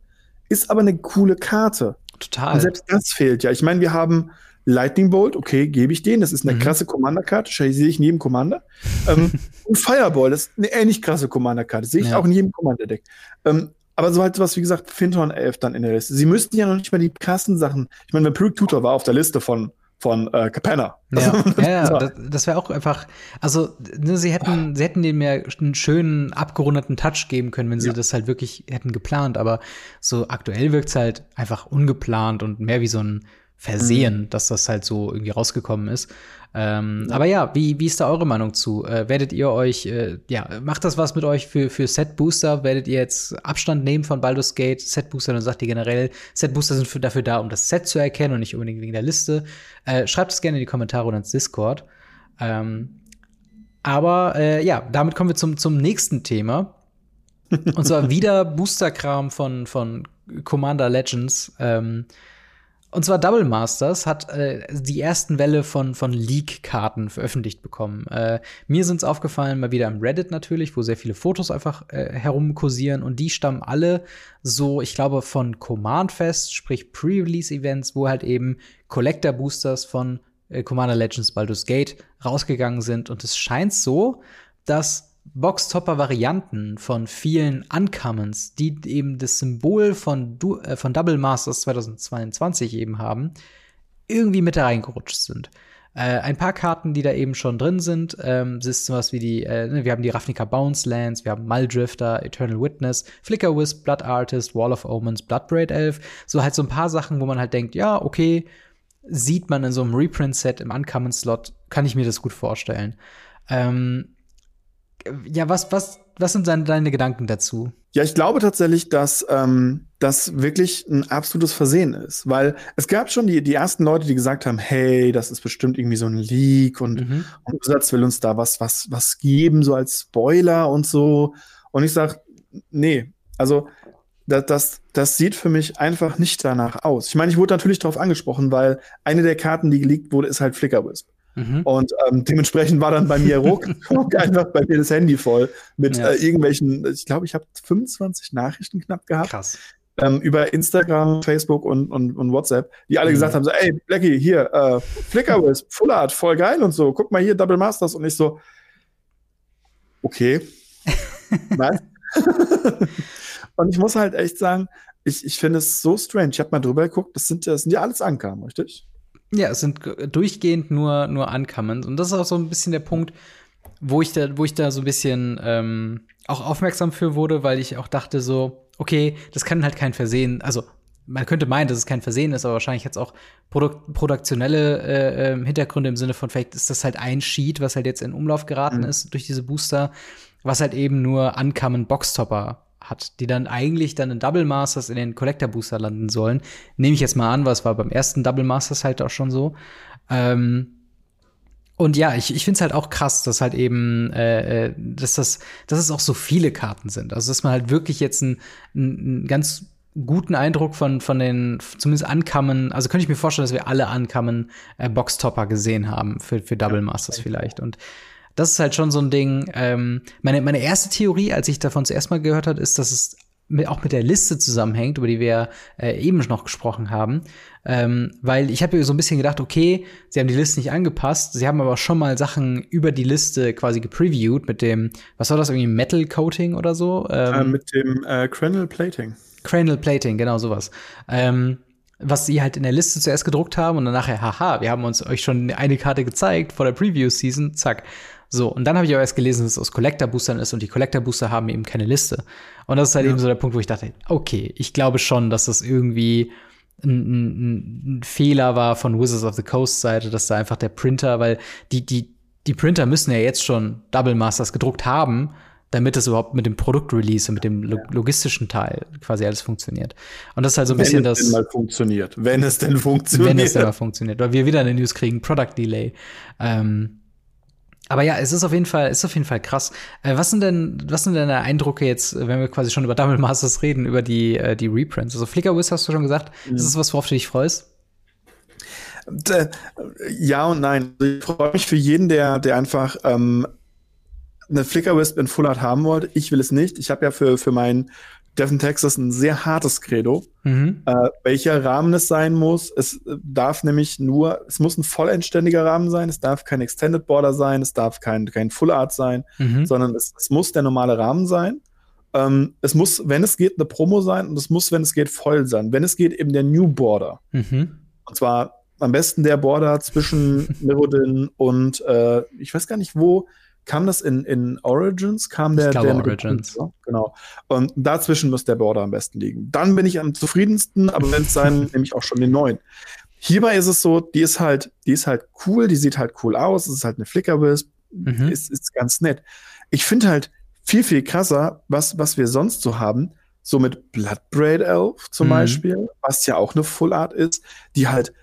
ist aber eine coole Karte. Total. Und selbst das fehlt ja. Ich meine, wir haben Lightning Bolt, okay, gebe ich den. Das ist eine Mhm. krasse Commander-Karte, sehe ich in jedem Commander. ähm, und Fireball, das ist eine ähnlich krasse Commander-Karte, sehe ich Ja. auch in jedem Commander-Deck. Ähm, aber so halt was, wie gesagt, Finton 11 dann in der Liste. Sie müssten ja noch nicht mal die krassen Sachen. Ich meine, Vampiric Tutor war auf der Liste von, von äh, Capenna. Ja, ja, ja So. das, das wäre auch einfach, also ne, sie hätten, sie hätten dem mehr einen schönen abgerundeten Touch geben können, wenn sie Ja. das halt wirklich hätten geplant. Aber so aktuell wirkt's halt einfach ungeplant und mehr wie so ein Versehen, dass das halt so irgendwie rausgekommen ist. Ähm, Aber ja, wie, wie ist da eure Meinung zu? Äh, werdet ihr euch, äh, ja, macht das was mit euch für, für Set Booster? Werdet ihr jetzt Abstand nehmen von Baldur's Gate Set Booster? Dann sagt ihr generell, Set Booster sind für, dafür da, um das Set zu erkennen und nicht unbedingt wegen der Liste. Äh, schreibt es gerne in die Kommentare oder ins Discord. Ähm, aber äh, ja, damit kommen wir zum, zum nächsten Thema. Und zwar wieder Booster-Kram von, von Commander Legends. Ähm, und zwar Double Masters hat äh, die ersten Welle von, von Leak-Karten veröffentlicht bekommen. Äh, mir sind es aufgefallen, mal wieder im Reddit natürlich, wo sehr viele Fotos einfach äh, herumkursieren und die stammen alle so, ich glaube, von Command Fest, sprich Pre-Release-Events, wo halt eben Collector-Boosters von äh, Commander Legends Baldur's Gate rausgegangen sind. Und es scheint so, dass Box-Topper-Varianten von vielen Uncommons, die eben das Symbol von, du äh, von Double Masters 2022 eben haben, irgendwie mit da reingerutscht sind. Äh, ein paar Karten, die da eben schon drin sind, ähm, ist sowas wie die, äh, ne, wir haben die Ravnica Bounce Lands, wir haben Muldrifter, Eternal Witness, Flicker Wisp, Blood Artist, Wall of Omens, Bloodbraid Elf, so halt so ein paar Sachen, wo man halt denkt, ja, okay, sieht man in so einem Reprint-Set im Uncommon-Slot, kann ich mir das gut vorstellen. Ähm, ja, was, was, was sind deine, deine Gedanken dazu? Ja, ich glaube tatsächlich, dass ähm, das wirklich ein absolutes Versehen ist, weil es gab schon die, die ersten Leute, die gesagt haben, hey, das ist bestimmt irgendwie so ein Leak und, Mhm. und Besatz will uns da was, was, was geben, so als Spoiler und so. Und ich sag, nee, also das, das, das sieht für mich einfach nicht danach aus. Ich meine, ich wurde natürlich darauf angesprochen, weil eine der Karten, die geleakt wurde, ist halt Flicker Wisp. Mhm. Und ähm, dementsprechend war dann bei mir ruck, einfach bei mir das Handy voll mit Ja. äh, irgendwelchen, ich glaube, ich habe 25 Nachrichten knapp gehabt Krass. ähm, über Instagram, Facebook und, und, und WhatsApp, die alle Mhm. gesagt haben: so, ey, Blackie, hier, äh, Flickr Wisp, Full Art, voll geil und so, guck mal hier, Double Masters und ich so, okay. Nice. und ich muss halt echt sagen, ich, ich finde es so strange. Ich habe mal drüber geguckt, das sind ja, das sind ja alles Angaben, richtig? Ja, es sind g- durchgehend nur, nur Uncommons. Und das ist auch so ein bisschen der Punkt, wo ich da, wo ich da so ein bisschen ähm, auch aufmerksam für wurde, weil ich auch dachte so, okay, das kann halt kein Versehen, also man könnte meinen, dass es kein Versehen ist, aber wahrscheinlich jetzt auch produk produktionelle äh, ähm, Hintergründe im Sinne von, vielleicht ist das halt ein Sheet, was halt jetzt in Umlauf geraten Mhm. ist durch diese Booster, was halt eben nur Uncommon Boxtopper hat, die dann eigentlich dann in Double Masters in den Collector Booster landen sollen. Nehme ich jetzt mal an, was war beim ersten Double Masters halt auch schon so. Ähm, und ja, ich, ich finde es halt auch krass, dass halt eben, äh, äh, dass das, dass es auch so viele Karten sind. Also dass man halt wirklich jetzt einen, einen ganz guten Eindruck von, von den, zumindest Ankamen, also könnte ich mir vorstellen, dass wir alle Ankamen äh, Boxtopper gesehen haben für, für Double Masters vielleicht. Und das ist halt schon so ein Ding. Ähm, meine, meine erste Theorie, als ich davon zuerst mal gehört habe, ist, dass es mit, auch mit der Liste zusammenhängt, über die wir äh, eben noch gesprochen haben. Ähm, weil ich habe mir so ein bisschen gedacht, okay, sie haben die Liste nicht angepasst, sie haben aber schon mal Sachen über die Liste quasi gepreviewt mit dem, was war das, irgendwie Metal Coating oder so? Ähm, Äh, mit dem äh, Cranial Plating. Cranial Plating, genau sowas. Ähm, was sie halt in der Liste zuerst gedruckt haben und dann nachher, haha, wir haben uns euch schon eine Karte gezeigt vor der Preview-Season, zack. So, und dann habe ich aber erst gelesen, dass es aus Collector-Boostern ist und die Collector-Booster haben eben keine Liste. Und das ist halt Ja. eben so der Punkt, wo ich dachte, okay, ich glaube schon, dass das irgendwie ein, ein, ein Fehler war von Wizards of the Coast Seite, dass da einfach der Printer, weil die, die, die Printer müssen ja jetzt schon Double Masters gedruckt haben, damit es überhaupt mit dem Produktrelease und mit dem lo logistischen Teil quasi alles funktioniert. Und das ist halt so ein bisschen wenn es das, denn mal funktioniert. Wenn es denn funktioniert. wenn es denn mal funktioniert, weil wir wieder eine News kriegen, Product Delay. Ähm, aber ja, es ist auf jeden Fall, ist auf jeden Fall krass. Äh, was sind denn, was sind denn deine Eindrücke jetzt, wenn wir quasi schon über Double Masters reden, über die, äh, die Reprints? Also Flicker Wiz hast du schon gesagt. Mhm. Ist das was, worauf du dich freust? Äh, ja und nein. Also Ich freue mich für jeden, der, der einfach ähm, eine Flicker Wisp in Full Art haben wollte. Ich will es nicht. Ich habe ja für, für meinen Devin Texas ein sehr hartes Credo, mhm. äh, welcher Rahmen es sein muss. Es äh, darf nämlich nur, es muss ein vollendständiger Rahmen sein, es darf kein Extended Border sein, es darf kein, kein Full Art sein, mhm. sondern es, es, muss der normale Rahmen sein. Ähm, es muss, wenn es geht, eine Promo sein und es muss, wenn es geht, voll sein. Wenn es geht, eben der New Border. Mhm. Und zwar am besten der Border zwischen Mirrodin und äh, ich weiß gar nicht wo, kam das in, in Origins? Kam der, ich glaube der Origins. Punkt, genau. Und dazwischen muss der Border am besten liegen. Dann bin ich am zufriedensten, aber wenn es sein, nehme ich auch schon den neuen. Hierbei ist es so, die ist halt, die ist halt cool, die sieht halt cool aus, es ist halt eine Flickerwisp, mhm. ist, ist ganz nett. Ich finde halt viel, viel krasser, was, was wir sonst so haben, so mit Bloodbraid Elf zum mhm. Beispiel, was ja auch eine Full Art ist, die halt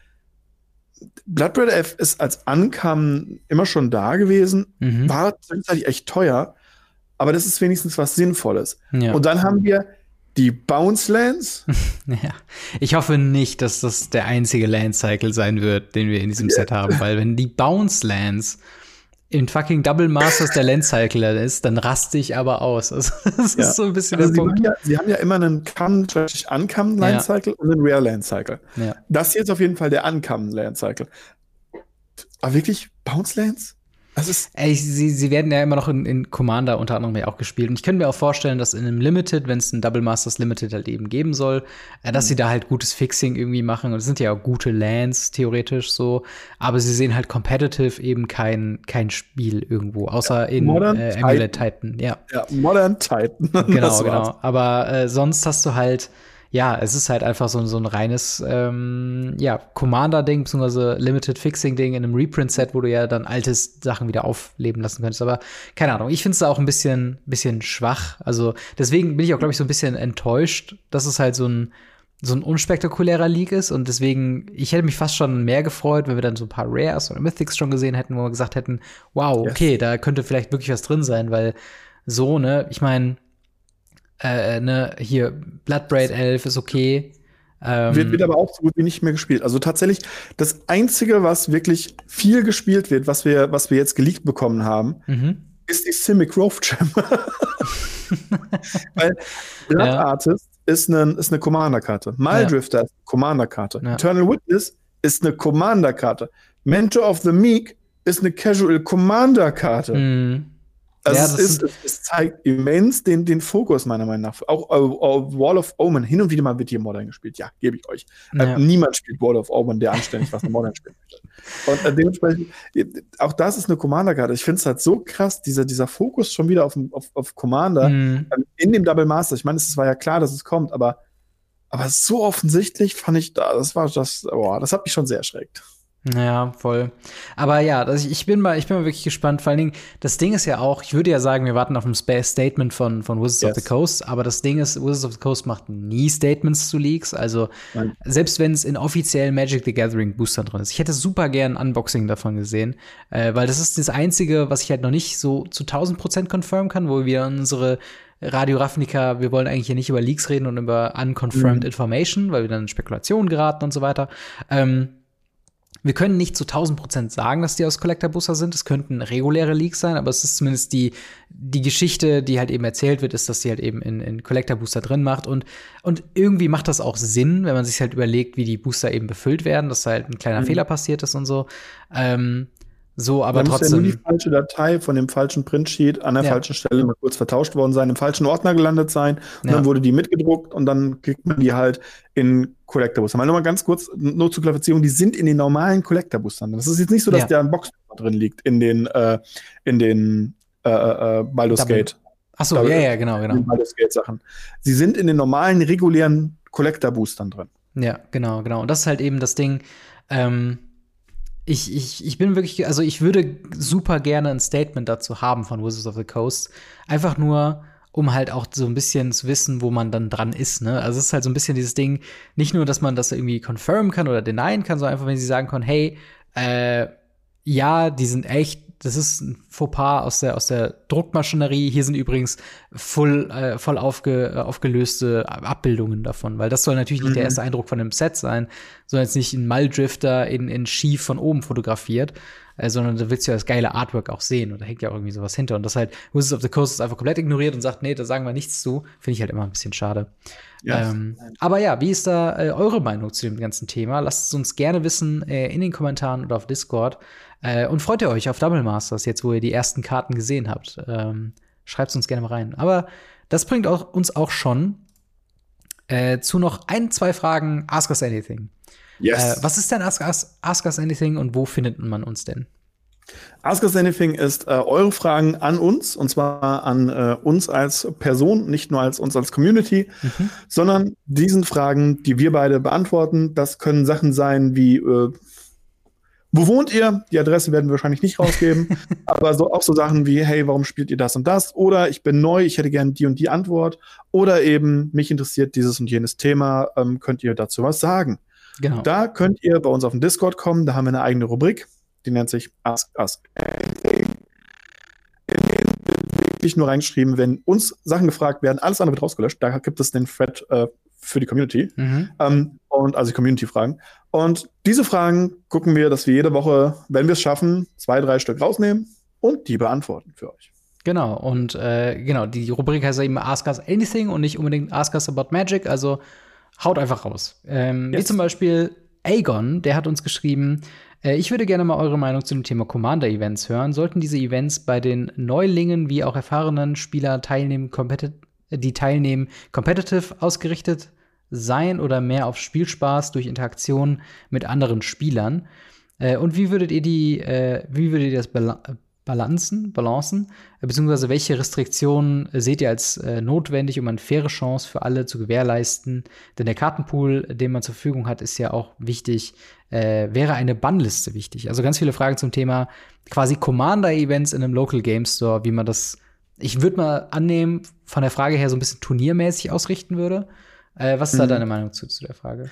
Bloodbraid F ist als Ankam immer schon da gewesen, mhm. war tatsächlich echt teuer, aber das ist wenigstens was Sinnvolles. Ja. Und dann haben wir die Bounce Lands. ja. Ich hoffe nicht, dass das der einzige Land Cycle sein wird, den wir in diesem Set haben, weil wenn die Bounce Lands in fucking Double Masters der Land Cycler ist, dann raste ich aber aus. Also, das ja. ist so ein bisschen also der sie Punkt. Ja, sie haben ja immer einen Uncome Land Cycle ja. und einen Rare Land Cycle. Das hier ist auf jeden Fall der Uncome Land Cycle. Aber wirklich Bounce Lands? Ey, sie, sie werden ja immer noch in, in, Commander unter anderem ja auch gespielt. Und ich könnte mir auch vorstellen, dass in einem Limited, wenn es ein Double Masters Limited halt eben geben soll, äh, dass mhm. sie da halt gutes Fixing irgendwie machen. Und es sind ja auch gute Lands, theoretisch so. Aber sie sehen halt competitive eben kein, kein Spiel irgendwo, außer ja, in äh, Amulet Titan. Ja. ja, Modern Titan. genau, genau. Aber äh, sonst hast du halt ja, es ist halt einfach so, so ein reines ähm, ja, Commander-Ding, beziehungsweise Limited Fixing-Ding in einem Reprint-Set, wo du ja dann alte Sachen wieder aufleben lassen könntest. Aber keine Ahnung, ich finde es auch ein bisschen, bisschen schwach. Also deswegen bin ich auch, glaube ich, so ein bisschen enttäuscht, dass es halt so ein, so ein unspektakulärer League ist. Und deswegen, ich hätte mich fast schon mehr gefreut, wenn wir dann so ein paar Rares oder Mythics schon gesehen hätten, wo wir gesagt hätten, wow, okay, yes. da könnte vielleicht wirklich was drin sein, weil so, ne, ich meine, äh, ne, hier, Bloodbraid 11 ist okay. Ähm, wird, wird aber auch so gut wie nicht mehr gespielt. Also tatsächlich, das Einzige, was wirklich viel gespielt wird, was wir, was wir jetzt geleakt bekommen haben, mhm. ist die Simic Growth Gem. Weil Blood ja. Artist ist eine, ist eine Commander-Karte. Mildrifter ja. ist eine Commander-Karte. Ja. Eternal Witness ist eine Commander-Karte. Mentor of the Meek ist eine Casual Commander-Karte. Mhm. Also ja, es, ist, es, zeigt immens den, den Fokus, meiner Meinung nach. Auch uh, Wall of Omen, hin und wieder mal wird hier Modern gespielt. Ja, gebe ich euch. Äh, ja. Äh, niemand spielt Wall of Omen, der anständig was in Modern spielt. Und äh, dementsprechend, auch das ist eine Commander-Karte. Ich finde es halt so krass, dieser, dieser Fokus schon wieder auf, auf, auf Commander mhm. ähm, in dem Double Master. Ich meine, es war ja klar, dass es kommt, aber, aber so offensichtlich fand ich da, das war das, boah, das hat mich schon sehr erschreckt. Ja, voll. Aber ja, also ich bin mal, ich bin mal wirklich gespannt. Vor allen Dingen, das Ding ist ja auch, ich würde ja sagen, wir warten auf ein Statement von, von Wizards yes. of the Coast, aber das Ding ist, Wizards of the Coast macht nie Statements zu Leaks. Also, Nein. selbst wenn es in offiziellen Magic the Gathering Boostern drin ist. Ich hätte super gern ein Unboxing davon gesehen, äh, weil das ist das Einzige, was ich halt noch nicht so zu 1000 Prozent confirm kann, wo wir unsere Radio Ravnica, wir wollen eigentlich hier nicht über Leaks reden und über unconfirmed mhm. Information, weil wir dann in Spekulationen geraten und so weiter. Ähm, wir können nicht zu 1000 Prozent sagen, dass die aus Collector Booster sind. Es könnten reguläre Leaks sein, aber es ist zumindest die, die Geschichte, die halt eben erzählt wird, ist, dass sie halt eben in, in Collector Booster drin macht. Und, und irgendwie macht das auch Sinn, wenn man sich halt überlegt, wie die Booster eben befüllt werden, dass da halt ein kleiner mhm. Fehler passiert ist und so. Ähm, so, aber da trotzdem. Muss ja nur die falsche Datei von dem falschen Printsheet an der ja. falschen Stelle mal kurz vertauscht worden sein, im falschen Ordner gelandet sein. Und ja. dann wurde die mitgedruckt und dann kriegt man die halt in Collector Booster. Mal nur mal ganz kurz, nur zur Klarifizierung, die sind in den normalen Collector Boostern. Das ist jetzt nicht so, dass ja. der ein Box drin liegt in den, äh, in den äh, äh, Baldur's Gate. Achso, ja, ja, genau, genau. Baldur's Gate Sachen. Sie sind in den normalen, regulären Collector Boostern drin. Ja, genau, genau. Und das ist halt eben das Ding, ähm, ich, ich, ich bin wirklich, also ich würde super gerne ein Statement dazu haben von Wizards of the Coast. Einfach nur, um halt auch so ein bisschen zu wissen, wo man dann dran ist. Ne? Also es ist halt so ein bisschen dieses Ding, nicht nur, dass man das irgendwie confirmen kann oder denyen kann, sondern einfach, wenn sie sagen können, hey, äh, ja, die sind echt das ist ein Fauxpas aus der, aus der Druckmaschinerie. Hier sind übrigens voll, äh, voll aufge, äh, aufgelöste Abbildungen davon, weil das soll natürlich nicht der mhm. erste Eindruck von einem Set sein, sondern jetzt nicht ein Malldrifter in, in schief von oben fotografiert, äh, sondern da willst du ja das geile Artwork auch sehen und da hängt ja auch irgendwie sowas hinter. Und das halt Wizards of the Coast ist einfach komplett ignoriert und sagt, nee, da sagen wir nichts zu, finde ich halt immer ein bisschen schade. Ja. Ähm, aber ja, wie ist da äh, eure Meinung zu dem ganzen Thema? Lasst es uns gerne wissen äh, in den Kommentaren oder auf Discord. Äh, und freut ihr euch auf Double Masters, jetzt wo ihr die ersten Karten gesehen habt? Ähm, Schreibt es uns gerne mal rein. Aber das bringt auch, uns auch schon äh, zu noch ein, zwei Fragen. Ask Us Anything. Yes. Äh, was ist denn Ask Us, Ask Us Anything und wo findet man uns denn? Ask Us Anything ist äh, eure Fragen an uns und zwar an äh, uns als Person, nicht nur als uns als Community, mhm. sondern diesen Fragen, die wir beide beantworten. Das können Sachen sein wie äh, wo wohnt ihr? Die Adresse werden wir wahrscheinlich nicht rausgeben, aber so, auch so Sachen wie, hey, warum spielt ihr das und das? Oder ich bin neu, ich hätte gerne die und die Antwort. Oder eben, mich interessiert dieses und jenes Thema, ähm, könnt ihr dazu was sagen? Genau. Da könnt ihr bei uns auf den Discord kommen, da haben wir eine eigene Rubrik, die nennt sich Ask Us Anything. In den wirklich nur reingeschrieben, wenn uns Sachen gefragt werden, alles andere wird rausgelöscht. Da gibt es den Thread äh, für die Community. Mhm. Ähm, und also Community-Fragen. Und diese Fragen gucken wir, dass wir jede Woche, wenn wir es schaffen, zwei, drei Stück rausnehmen und die beantworten für euch. Genau, und äh, genau, die Rubrik heißt ja eben Ask Us Anything und nicht unbedingt Ask Us About Magic. Also haut einfach raus. Ähm, yes. Wie zum Beispiel Aegon, der hat uns geschrieben, äh, ich würde gerne mal eure Meinung zu dem Thema Commander-Events hören. Sollten diese Events bei den Neulingen wie auch erfahrenen Spieler teilnehmen, die teilnehmen, competitive ausgerichtet sein oder mehr auf Spielspaß durch Interaktion mit anderen Spielern? Äh, und wie würdet ihr die, äh, wie würdet ihr das Balancen, Balancen, äh, beziehungsweise welche Restriktionen seht ihr als äh, notwendig, um eine faire Chance für alle zu gewährleisten? Denn der Kartenpool, den man zur Verfügung hat, ist ja auch wichtig. Äh, wäre eine Bannliste wichtig? Also ganz viele Fragen zum Thema quasi Commander-Events in einem Local Game Store, wie man das, ich würde mal annehmen, von der Frage her so ein bisschen turniermäßig ausrichten würde. Äh, was ist mhm. da deine Meinung zu, zu der Frage?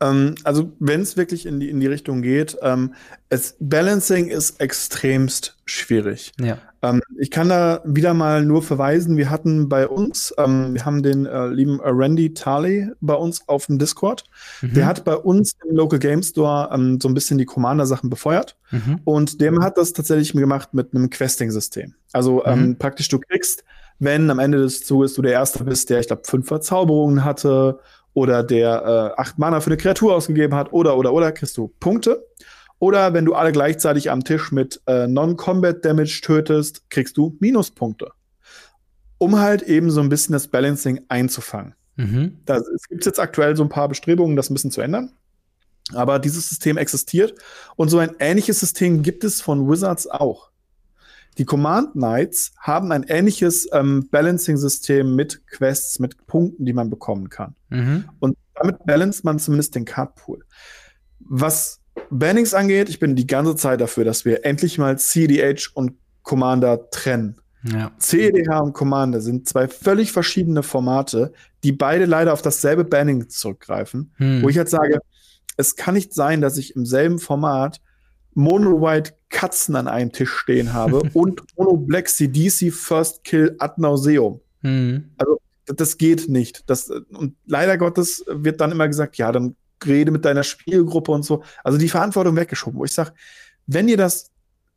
Ähm, also, wenn es wirklich in die, in die Richtung geht, ähm, es, Balancing ist extremst schwierig. Ja. Ähm, ich kann da wieder mal nur verweisen, wir hatten bei uns, ähm, wir haben den äh, lieben äh, Randy Tarley bei uns auf dem Discord. Mhm. Der hat bei uns im Local Game Store ähm, so ein bisschen die Commander-Sachen befeuert. Mhm. Und der hat das tatsächlich gemacht mit einem Questing-System. Also ähm, mhm. praktisch, du kriegst, wenn am Ende des Zuges du der Erste bist, der, ich glaube, fünf Verzauberungen hatte oder der äh, acht Mana für eine Kreatur ausgegeben hat oder oder oder kriegst du Punkte. Oder wenn du alle gleichzeitig am Tisch mit äh, Non-Combat Damage tötest, kriegst du Minuspunkte. Um halt eben so ein bisschen das Balancing einzufangen. Mhm. Da, es gibt jetzt aktuell so ein paar Bestrebungen, das ein bisschen zu ändern. Aber dieses System existiert und so ein ähnliches System gibt es von Wizards auch. Die Command Knights haben ein ähnliches ähm, Balancing-System mit Quests, mit Punkten, die man bekommen kann. Mhm. Und damit balanced man zumindest den Cardpool. Was Bannings angeht, ich bin die ganze Zeit dafür, dass wir endlich mal CDH und Commander trennen. Ja. CDH und Commander sind zwei völlig verschiedene Formate, die beide leider auf dasselbe Banning zurückgreifen. Hm. Wo ich jetzt sage, es kann nicht sein, dass ich im selben Format Mono-White Katzen an einem Tisch stehen habe und Mono Black CDC First Kill ad nauseum. Mhm. Also das geht nicht. Das, und leider Gottes wird dann immer gesagt, ja, dann rede mit deiner Spielgruppe und so. Also die Verantwortung weggeschoben, wo ich sage, wenn ihr das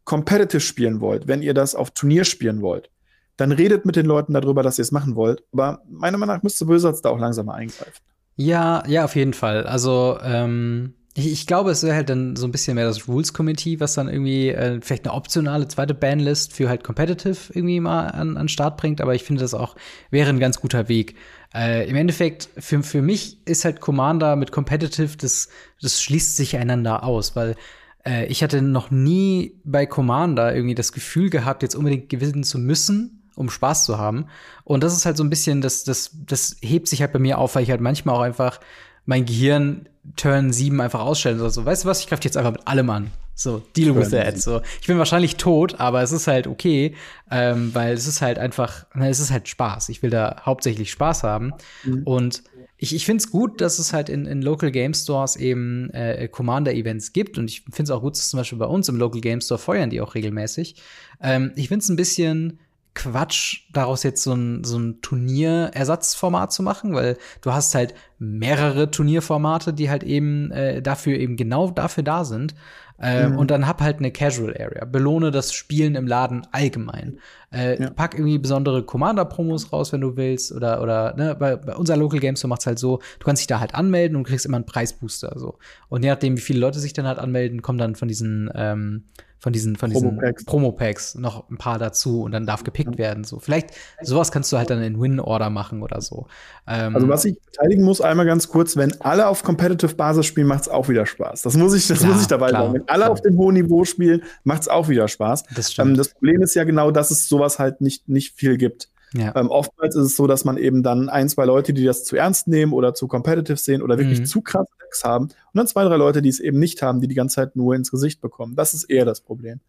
competitive spielen wollt, wenn ihr das auf Turnier spielen wollt, dann redet mit den Leuten darüber, dass ihr es machen wollt. Aber meiner Meinung nach müsste Bösatz da auch langsam mal eingreifen. Ja, ja, auf jeden Fall. Also, ähm, ich, ich glaube, es wäre halt dann so ein bisschen mehr das Rules Committee, was dann irgendwie äh, vielleicht eine optionale zweite Banlist für halt Competitive irgendwie mal an, an Start bringt. Aber ich finde, das auch wäre ein ganz guter Weg. Äh, Im Endeffekt, für, für mich ist halt Commander mit Competitive, das, das schließt sich einander aus, weil äh, ich hatte noch nie bei Commander irgendwie das Gefühl gehabt, jetzt unbedingt gewinnen zu müssen um Spaß zu haben. Und das ist halt so ein bisschen, das, das, das hebt sich halt bei mir auf, weil ich halt manchmal auch einfach mein Gehirn Turn 7 einfach ausstellen oder so. Weißt du was? Ich greife jetzt einfach mit allem an. So, deal with that. So, ich bin wahrscheinlich tot, aber es ist halt okay, ähm, weil es ist halt einfach, na, es ist halt Spaß. Ich will da hauptsächlich Spaß haben. Mhm. Und ich, ich finde es gut, dass es halt in, in Local Game Stores eben äh, Commander-Events gibt. Und ich finde es auch gut, dass zum Beispiel bei uns im Local Game Store feuern die auch regelmäßig. Ähm, ich finde es ein bisschen Quatsch, daraus jetzt so ein, so ein Turnierersatzformat zu machen, weil du hast halt mehrere Turnierformate, die halt eben äh, dafür eben genau dafür da sind. Äh, mhm. Und dann hab halt eine Casual Area. Belohne das Spielen im Laden allgemein. Äh, ja. Pack irgendwie besondere Commander-Promos raus, wenn du willst. Oder, oder ne, bei, bei unser Local Games Store macht's halt so, du kannst dich da halt anmelden und kriegst immer einen Preisbooster. So. Und je nachdem, wie viele Leute sich dann halt anmelden, kommen dann von diesen ähm, von diesen, von diesen Promo-Packs noch ein paar dazu und dann darf gepickt werden. So, vielleicht sowas kannst du halt dann in Win-Order machen oder so. Ähm, also was ich beteiligen muss, einmal ganz kurz, wenn alle auf Competitive Basis spielen, macht es auch wieder Spaß. Das muss ich, das klar, muss ich dabei klar, sagen. Wenn alle klar. auf dem hohen Niveau spielen, macht es auch wieder Spaß. Das, ähm, das Problem ist ja genau, dass es sowas halt nicht, nicht viel gibt. Ja. Ähm, oftmals ist es so, dass man eben dann ein, zwei Leute, die das zu ernst nehmen oder zu competitive sehen oder wirklich mhm. zu krasse Decks haben und dann zwei, drei Leute, die es eben nicht haben, die die ganze Zeit nur ins Gesicht bekommen. Das ist eher das Problem.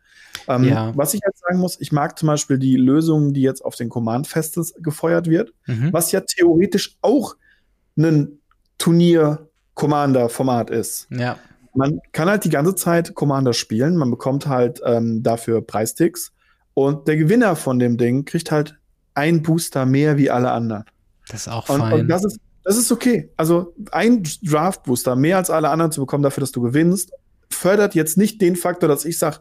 Ähm, ja. Was ich jetzt sagen muss, ich mag zum Beispiel die Lösung, die jetzt auf den Command-Festes gefeuert wird, mhm. was ja theoretisch auch ein Turnier-Commander-Format ist. Ja. Man kann halt die ganze Zeit Commander spielen, man bekommt halt ähm, dafür Preisticks und der Gewinner von dem Ding kriegt halt ein Booster mehr wie alle anderen. Das ist auch und, fein. Und das ist, das ist okay. Also ein Draft-Booster mehr als alle anderen zu bekommen dafür, dass du gewinnst, fördert jetzt nicht den Faktor, dass ich sage,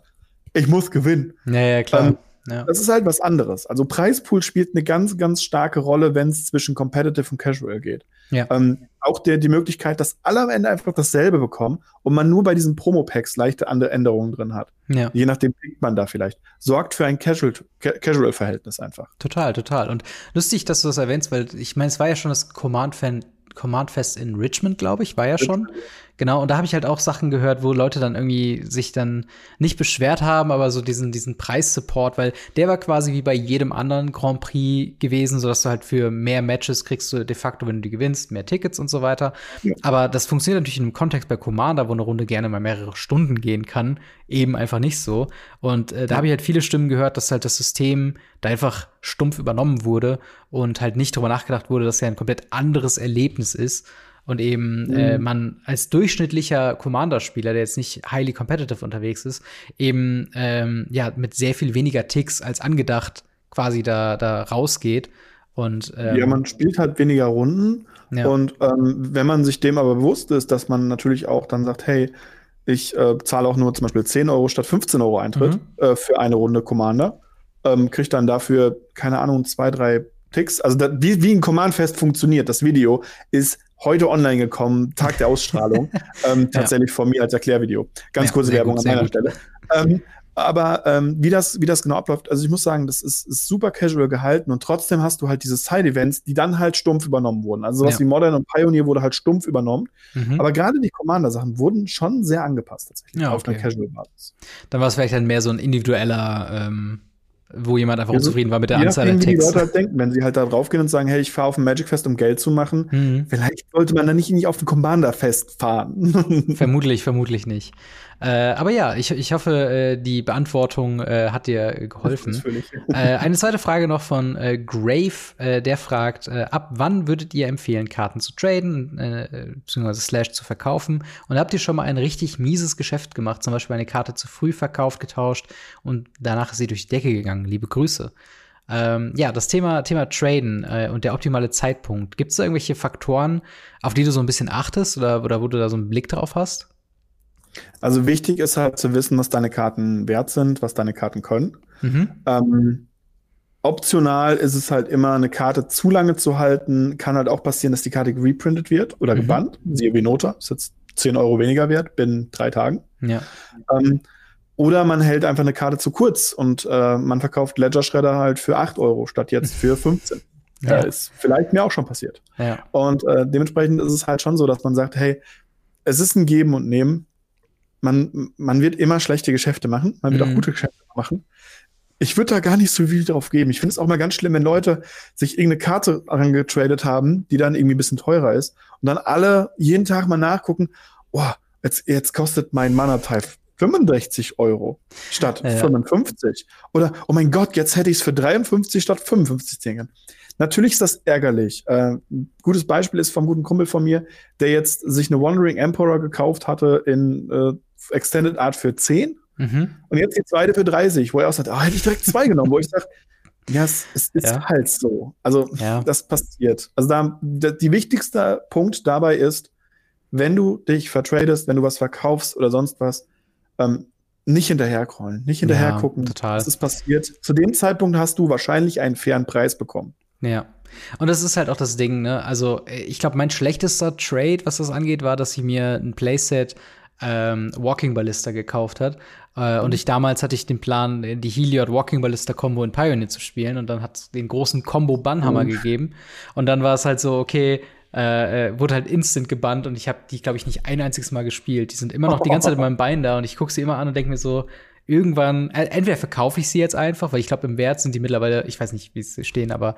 ich muss gewinnen. Ja, ja klar. Ähm, ja. Das ist halt was anderes. Also Preispool spielt eine ganz, ganz starke Rolle, wenn es zwischen Competitive und Casual geht. Ja. Ähm, auch der, die Möglichkeit, dass alle am Ende einfach dasselbe bekommen und man nur bei diesen Promo-Packs leichte andere Änderungen drin hat. Ja. Je nachdem pickt man da vielleicht. Sorgt für ein Casual-Verhältnis einfach. Total, total. Und lustig, dass du das erwähnst, weil ich meine, es war ja schon das Command-Fan Command Fest in Richmond, glaube ich, war ja schon. Genau, und da habe ich halt auch Sachen gehört, wo Leute dann irgendwie sich dann nicht beschwert haben, aber so diesen, diesen Preissupport, weil der war quasi wie bei jedem anderen Grand Prix gewesen, sodass du halt für mehr Matches kriegst du de facto, wenn du die gewinnst, mehr Tickets und so weiter. Ja. Aber das funktioniert natürlich in einem Kontext bei Commander, wo eine Runde gerne mal mehrere Stunden gehen kann, eben einfach nicht so. Und äh, da habe ich halt viele Stimmen gehört, dass halt das System da einfach stumpf übernommen wurde und halt nicht drüber nachgedacht wurde, dass ja ein komplett anderes Erlebnis ist und eben mhm. äh, man als durchschnittlicher Commander-Spieler, der jetzt nicht highly competitive unterwegs ist, eben ähm, ja mit sehr viel weniger Ticks als angedacht quasi da, da rausgeht. Und, ähm, ja, man spielt halt weniger Runden. Ja. Und ähm, wenn man sich dem aber bewusst ist, dass man natürlich auch dann sagt, hey, ich äh, zahle auch nur zum Beispiel 10 Euro statt 15 Euro Eintritt mhm. äh, für eine Runde Commander, ähm, kriegt dann dafür, keine Ahnung, zwei, drei Ticks. Also da, wie, wie ein Command-Fest funktioniert, das Video ist heute online gekommen, Tag der Ausstrahlung, ähm, tatsächlich ja. von mir als Erklärvideo. Ganz ja, kurze Werbung gut, an meiner Stelle. Ähm, aber ähm, wie, das, wie das genau abläuft, also ich muss sagen, das ist, ist super casual gehalten und trotzdem hast du halt diese Side-Events, die dann halt stumpf übernommen wurden. Also sowas ja. wie Modern und Pioneer wurde halt stumpf übernommen. Mhm. Aber gerade die Commander-Sachen wurden schon sehr angepasst tatsächlich ja, okay. auf einer Casual-Basis. Dann war es vielleicht dann mehr so ein individueller ähm wo jemand einfach also, unzufrieden war mit der Anzahl der Texte. Wie die Leute halt denken, wenn sie halt da draufgehen und sagen, hey, ich fahre auf ein Magic Fest, um Geld zu machen, mhm. vielleicht sollte man dann nicht, nicht auf ein Commander Fest fahren. vermutlich, vermutlich nicht. Äh, aber ja, ich, ich hoffe, äh, die Beantwortung äh, hat dir geholfen. äh, eine zweite Frage noch von äh, Grave, äh, der fragt, ab wann würdet ihr empfehlen, Karten zu traden, äh, beziehungsweise Slash zu verkaufen? Und habt ihr schon mal ein richtig mieses Geschäft gemacht, zum Beispiel eine Karte zu früh verkauft, getauscht und danach ist sie durch die Decke gegangen? Liebe Grüße. Ähm, ja, das Thema, Thema Traden äh, und der optimale Zeitpunkt. Gibt es da irgendwelche Faktoren, auf die du so ein bisschen achtest oder, oder wo du da so einen Blick drauf hast? Also wichtig ist halt zu wissen, was deine Karten wert sind, was deine Karten können. Mhm. Ähm, optional ist es halt immer, eine Karte zu lange zu halten. Kann halt auch passieren, dass die Karte reprintet wird oder mhm. gebannt. Siehe wie Nota. Ist jetzt 10 Euro weniger wert binnen drei Tagen. Ja. Ähm, oder man hält einfach eine Karte zu kurz und äh, man verkauft Ledger Shredder halt für 8 Euro statt jetzt für 15. Ja. Äh, ist vielleicht mir auch schon passiert. Ja. Und äh, dementsprechend ist es halt schon so, dass man sagt, hey, es ist ein Geben und Nehmen man, man wird immer schlechte Geschäfte machen, man wird mhm. auch gute Geschäfte machen. Ich würde da gar nicht so viel drauf geben. Ich finde es auch mal ganz schlimm, wenn Leute sich irgendeine Karte angetradet haben, die dann irgendwie ein bisschen teurer ist und dann alle jeden Tag mal nachgucken, oh, jetzt, jetzt kostet mein Mana-Type 65 Euro statt ja. 55. Oder, oh mein Gott, jetzt hätte ich es für 53 statt 55 Dingen. Natürlich ist das ärgerlich. Äh, gutes Beispiel ist vom guten Kumpel von mir, der jetzt sich eine Wandering Emperor gekauft hatte in äh, Extended Art für 10 mhm. und jetzt die zweite für 30, wo er auch sagt, ah, hätte ich direkt zwei genommen, wo ich sage, ja, es, es ist ja. halt so. Also, ja. das passiert. Also, da, die wichtigste Punkt dabei ist, wenn du dich vertradest, wenn du was verkaufst oder sonst was, ähm, nicht hinterhercrollen, nicht hinterher ja, total. was ist passiert. Zu dem Zeitpunkt hast du wahrscheinlich einen fairen Preis bekommen. Ja. Und das ist halt auch das Ding, ne? Also, ich glaube, mein schlechtester Trade, was das angeht, war, dass ich mir ein Playset ähm, Walking Ballista gekauft hat. Äh, mhm. Und ich damals hatte ich den Plan, die Heliod Walking Ballista Combo in Pioneer zu spielen. Und dann hat es den großen Combo Bannhammer mhm. gegeben. Und dann war es halt so, okay, äh, äh, wurde halt instant gebannt und ich habe die, glaube ich, nicht ein einziges Mal gespielt. Die sind immer noch die ganze Zeit in meinem Bein da und ich gucke sie immer an und denke mir so, irgendwann, äh, entweder verkaufe ich sie jetzt einfach, weil ich glaube, im Wert sind die mittlerweile, ich weiß nicht, wie sie stehen, aber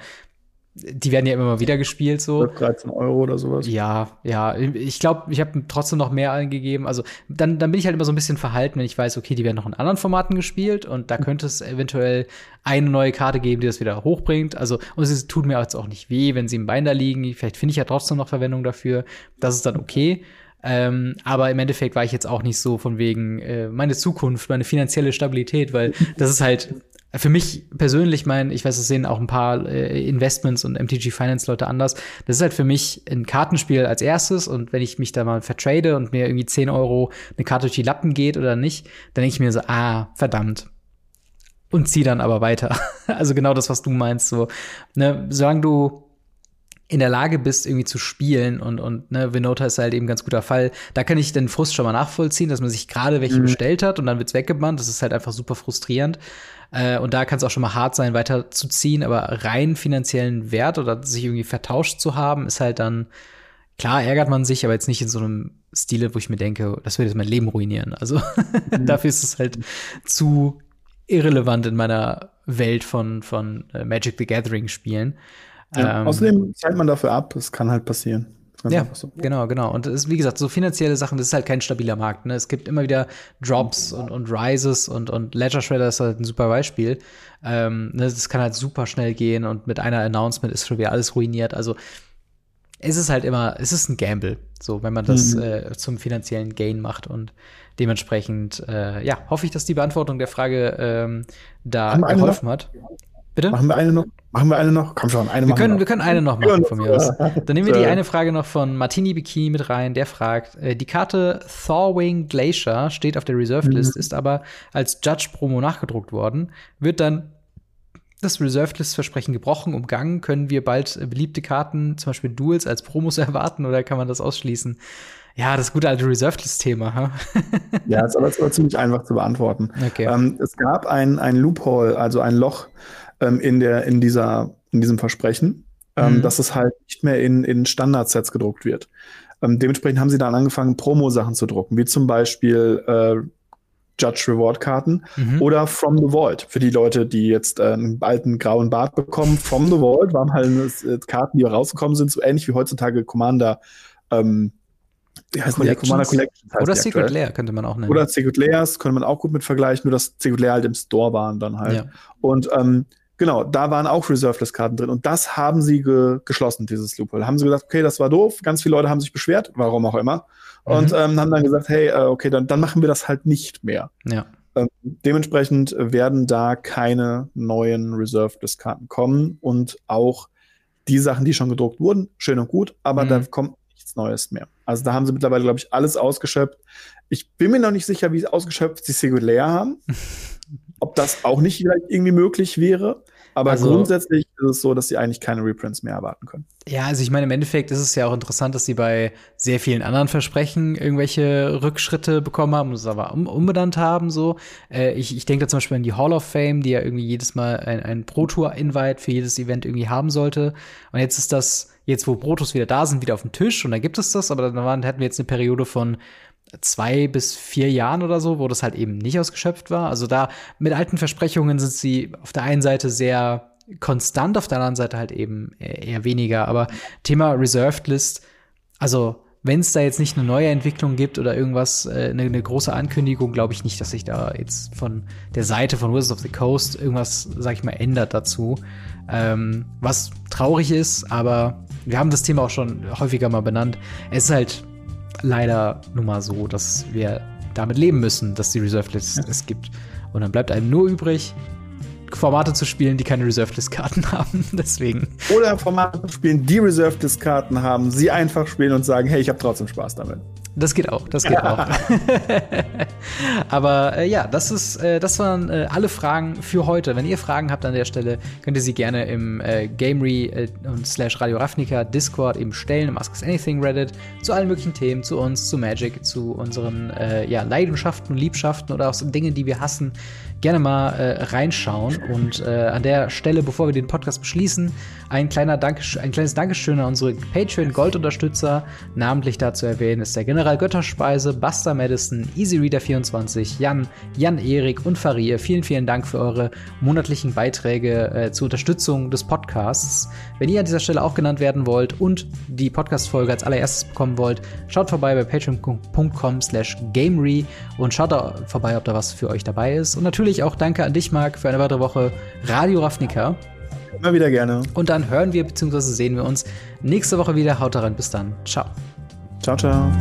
die werden ja immer mal wieder gespielt, so. 13 Euro oder sowas. Ja, ja. Ich glaube, ich habe trotzdem noch mehr eingegeben. Also dann, dann bin ich halt immer so ein bisschen verhalten, wenn ich weiß, okay, die werden noch in anderen Formaten gespielt und da könnte es eventuell eine neue Karte geben, die das wieder hochbringt. Also, und es tut mir jetzt auch nicht weh, wenn sie im Bein da liegen. Vielleicht finde ich ja trotzdem noch Verwendung dafür. Das ist dann okay. Ähm, aber im Endeffekt war ich jetzt auch nicht so von wegen äh, meine Zukunft, meine finanzielle Stabilität, weil das ist halt für mich persönlich, mein, ich weiß, es sehen auch ein paar äh, Investments und MTG Finance Leute anders. Das ist halt für mich ein Kartenspiel als erstes und wenn ich mich da mal vertrade und mir irgendwie 10 Euro eine Karte durch die Lappen geht oder nicht, dann denke ich mir so, ah, verdammt. Und zieh dann aber weiter. also genau das, was du meinst, so, ne, solange du in der Lage bist, irgendwie zu spielen und, und ne, Vinota ist halt eben ein ganz guter Fall. Da kann ich den Frust schon mal nachvollziehen, dass man sich gerade welche mhm. bestellt hat und dann wird's weggebannt. Das ist halt einfach super frustrierend. Äh, und da kann es auch schon mal hart sein, weiterzuziehen, aber rein finanziellen Wert oder sich irgendwie vertauscht zu haben, ist halt dann, klar ärgert man sich, aber jetzt nicht in so einem Stile, wo ich mir denke, das würde jetzt mein Leben ruinieren. Also mhm. dafür ist es halt zu irrelevant in meiner Welt von, von äh, Magic the Gathering Spielen. Ja, ähm, außerdem zahlt man dafür ab, es kann halt passieren. Ja, so. genau, genau. Und es ist, wie gesagt, so finanzielle Sachen, das ist halt kein stabiler Markt. Ne? Es gibt immer wieder Drops und, und Rises und, und Ledger Shredder ist halt ein super Beispiel. Ähm, ne, das kann halt super schnell gehen und mit einer Announcement ist schon wieder alles ruiniert. Also es ist halt immer, es ist ein Gamble, so wenn man das mhm. äh, zum finanziellen Gain macht und dementsprechend, äh, ja, hoffe ich, dass die Beantwortung der Frage ähm, da geholfen hat. Bitte? Machen wir eine noch? Machen wir eine noch? Komm schon, eine wir können, noch. Wir können eine noch machen von mir aus. Dann nehmen wir die eine Frage noch von Martini Bikini mit rein. Der fragt, äh, die Karte Thorwing Glacier steht auf der Reserved List, mhm. ist aber als Judge-Promo nachgedruckt worden. Wird dann das Reserved List-Versprechen gebrochen, umgangen? Können wir bald äh, beliebte Karten, zum Beispiel Duels, als Promos erwarten oder kann man das ausschließen? Ja, das gute alte Reserved List-Thema. Ja, ist aber, ist aber ziemlich einfach zu beantworten. Okay. Ähm, es gab ein, ein Loophole, also ein Loch ähm, in, der, in, dieser, in diesem Versprechen, ähm, mhm. dass es halt nicht mehr in, in Standardsets gedruckt wird. Ähm, dementsprechend haben sie dann angefangen, Promo-Sachen zu drucken, wie zum Beispiel äh, Judge Reward Karten mhm. oder From the Vault. Für die Leute, die jetzt äh, einen alten grauen Bart bekommen, From the Vault waren halt äh, Karten, die rausgekommen sind, so ähnlich wie heutzutage Commander. Ähm, wie heißt die? Commander Collection. Oder Secret Lair könnte man auch nennen. Oder Secret Layers könnte man auch gut mit vergleichen, nur dass Secret Lair halt im Store waren dann halt. Ja. Und ähm, Genau, da waren auch Reserveless-Karten drin und das haben sie ge geschlossen, dieses Loophole. Haben sie gesagt, okay, das war doof, ganz viele Leute haben sich beschwert, warum auch immer, und mhm. ähm, haben dann gesagt, hey, äh, okay, dann, dann machen wir das halt nicht mehr. Ja. Ähm, dementsprechend werden da keine neuen Reserveless-Karten kommen und auch die Sachen, die schon gedruckt wurden, schön und gut, aber mhm. da kommt nichts Neues mehr. Also da haben sie mittlerweile, glaube ich, alles ausgeschöpft. Ich bin mir noch nicht sicher, wie ausgeschöpft sie Singulär haben. ob das auch nicht vielleicht irgendwie möglich wäre. Aber also, grundsätzlich ist es so, dass sie eigentlich keine Reprints mehr erwarten können. Ja, also ich meine, im Endeffekt ist es ja auch interessant, dass sie bei sehr vielen anderen Versprechen irgendwelche Rückschritte bekommen haben und es aber um, umbenannt haben. So, äh, ich, ich denke da zum Beispiel an die Hall of Fame, die ja irgendwie jedes Mal ein, ein Pro-Tour-Invite für jedes Event irgendwie haben sollte. Und jetzt ist das, jetzt wo Protos wieder da sind, wieder auf dem Tisch und da gibt es das, aber dann waren, hatten wir jetzt eine Periode von zwei bis vier Jahren oder so, wo das halt eben nicht ausgeschöpft war. Also da mit alten Versprechungen sind sie auf der einen Seite sehr konstant, auf der anderen Seite halt eben eher weniger. Aber Thema Reserved List, also wenn es da jetzt nicht eine neue Entwicklung gibt oder irgendwas, äh, eine, eine große Ankündigung, glaube ich nicht, dass sich da jetzt von der Seite von Wizards of the Coast irgendwas, sag ich mal, ändert dazu. Ähm, was traurig ist, aber wir haben das Thema auch schon häufiger mal benannt. Es ist halt leider nun mal so, dass wir damit leben müssen, dass die Reserve List ja. es gibt. Und dann bleibt einem nur übrig, Formate zu spielen, die keine Reserved List Karten haben. Deswegen. Oder Formate zu spielen, die Reserved List Karten haben, sie einfach spielen und sagen, hey, ich habe trotzdem Spaß damit. Das geht auch, das geht auch. Aber äh, ja, das ist, äh, das waren äh, alle Fragen für heute. Wenn ihr Fragen habt an der Stelle, könnt ihr sie gerne im äh, Gamery äh, und slash Radio Ravnica Discord eben stellen, im Ask Us Anything Reddit, zu allen möglichen Themen, zu uns, zu Magic, zu unseren äh, ja, Leidenschaften und Liebschaften oder auch Dingen, die wir hassen gerne mal äh, reinschauen. Und äh, an der Stelle, bevor wir den Podcast beschließen, ein, kleiner Dank ein kleines Dankeschön an unsere Patreon-Goldunterstützer. Namentlich dazu erwähnen ist der General Götterspeise, Buster Madison, EasyReader24, Jan, Jan-Erik und Farir. Vielen, vielen Dank für eure monatlichen Beiträge äh, zur Unterstützung des Podcasts. Wenn ihr an dieser Stelle auch genannt werden wollt und die Podcast-Folge als allererstes bekommen wollt, schaut vorbei bei patreon.com slash gamery und schaut da vorbei, ob da was für euch dabei ist. Und natürlich natürlich auch danke an dich, Marc, für eine weitere Woche Radio Ravnica. Immer wieder gerne. Und dann hören wir bzw. sehen wir uns nächste Woche wieder. Haut rein, bis dann. Ciao. Ciao, ciao.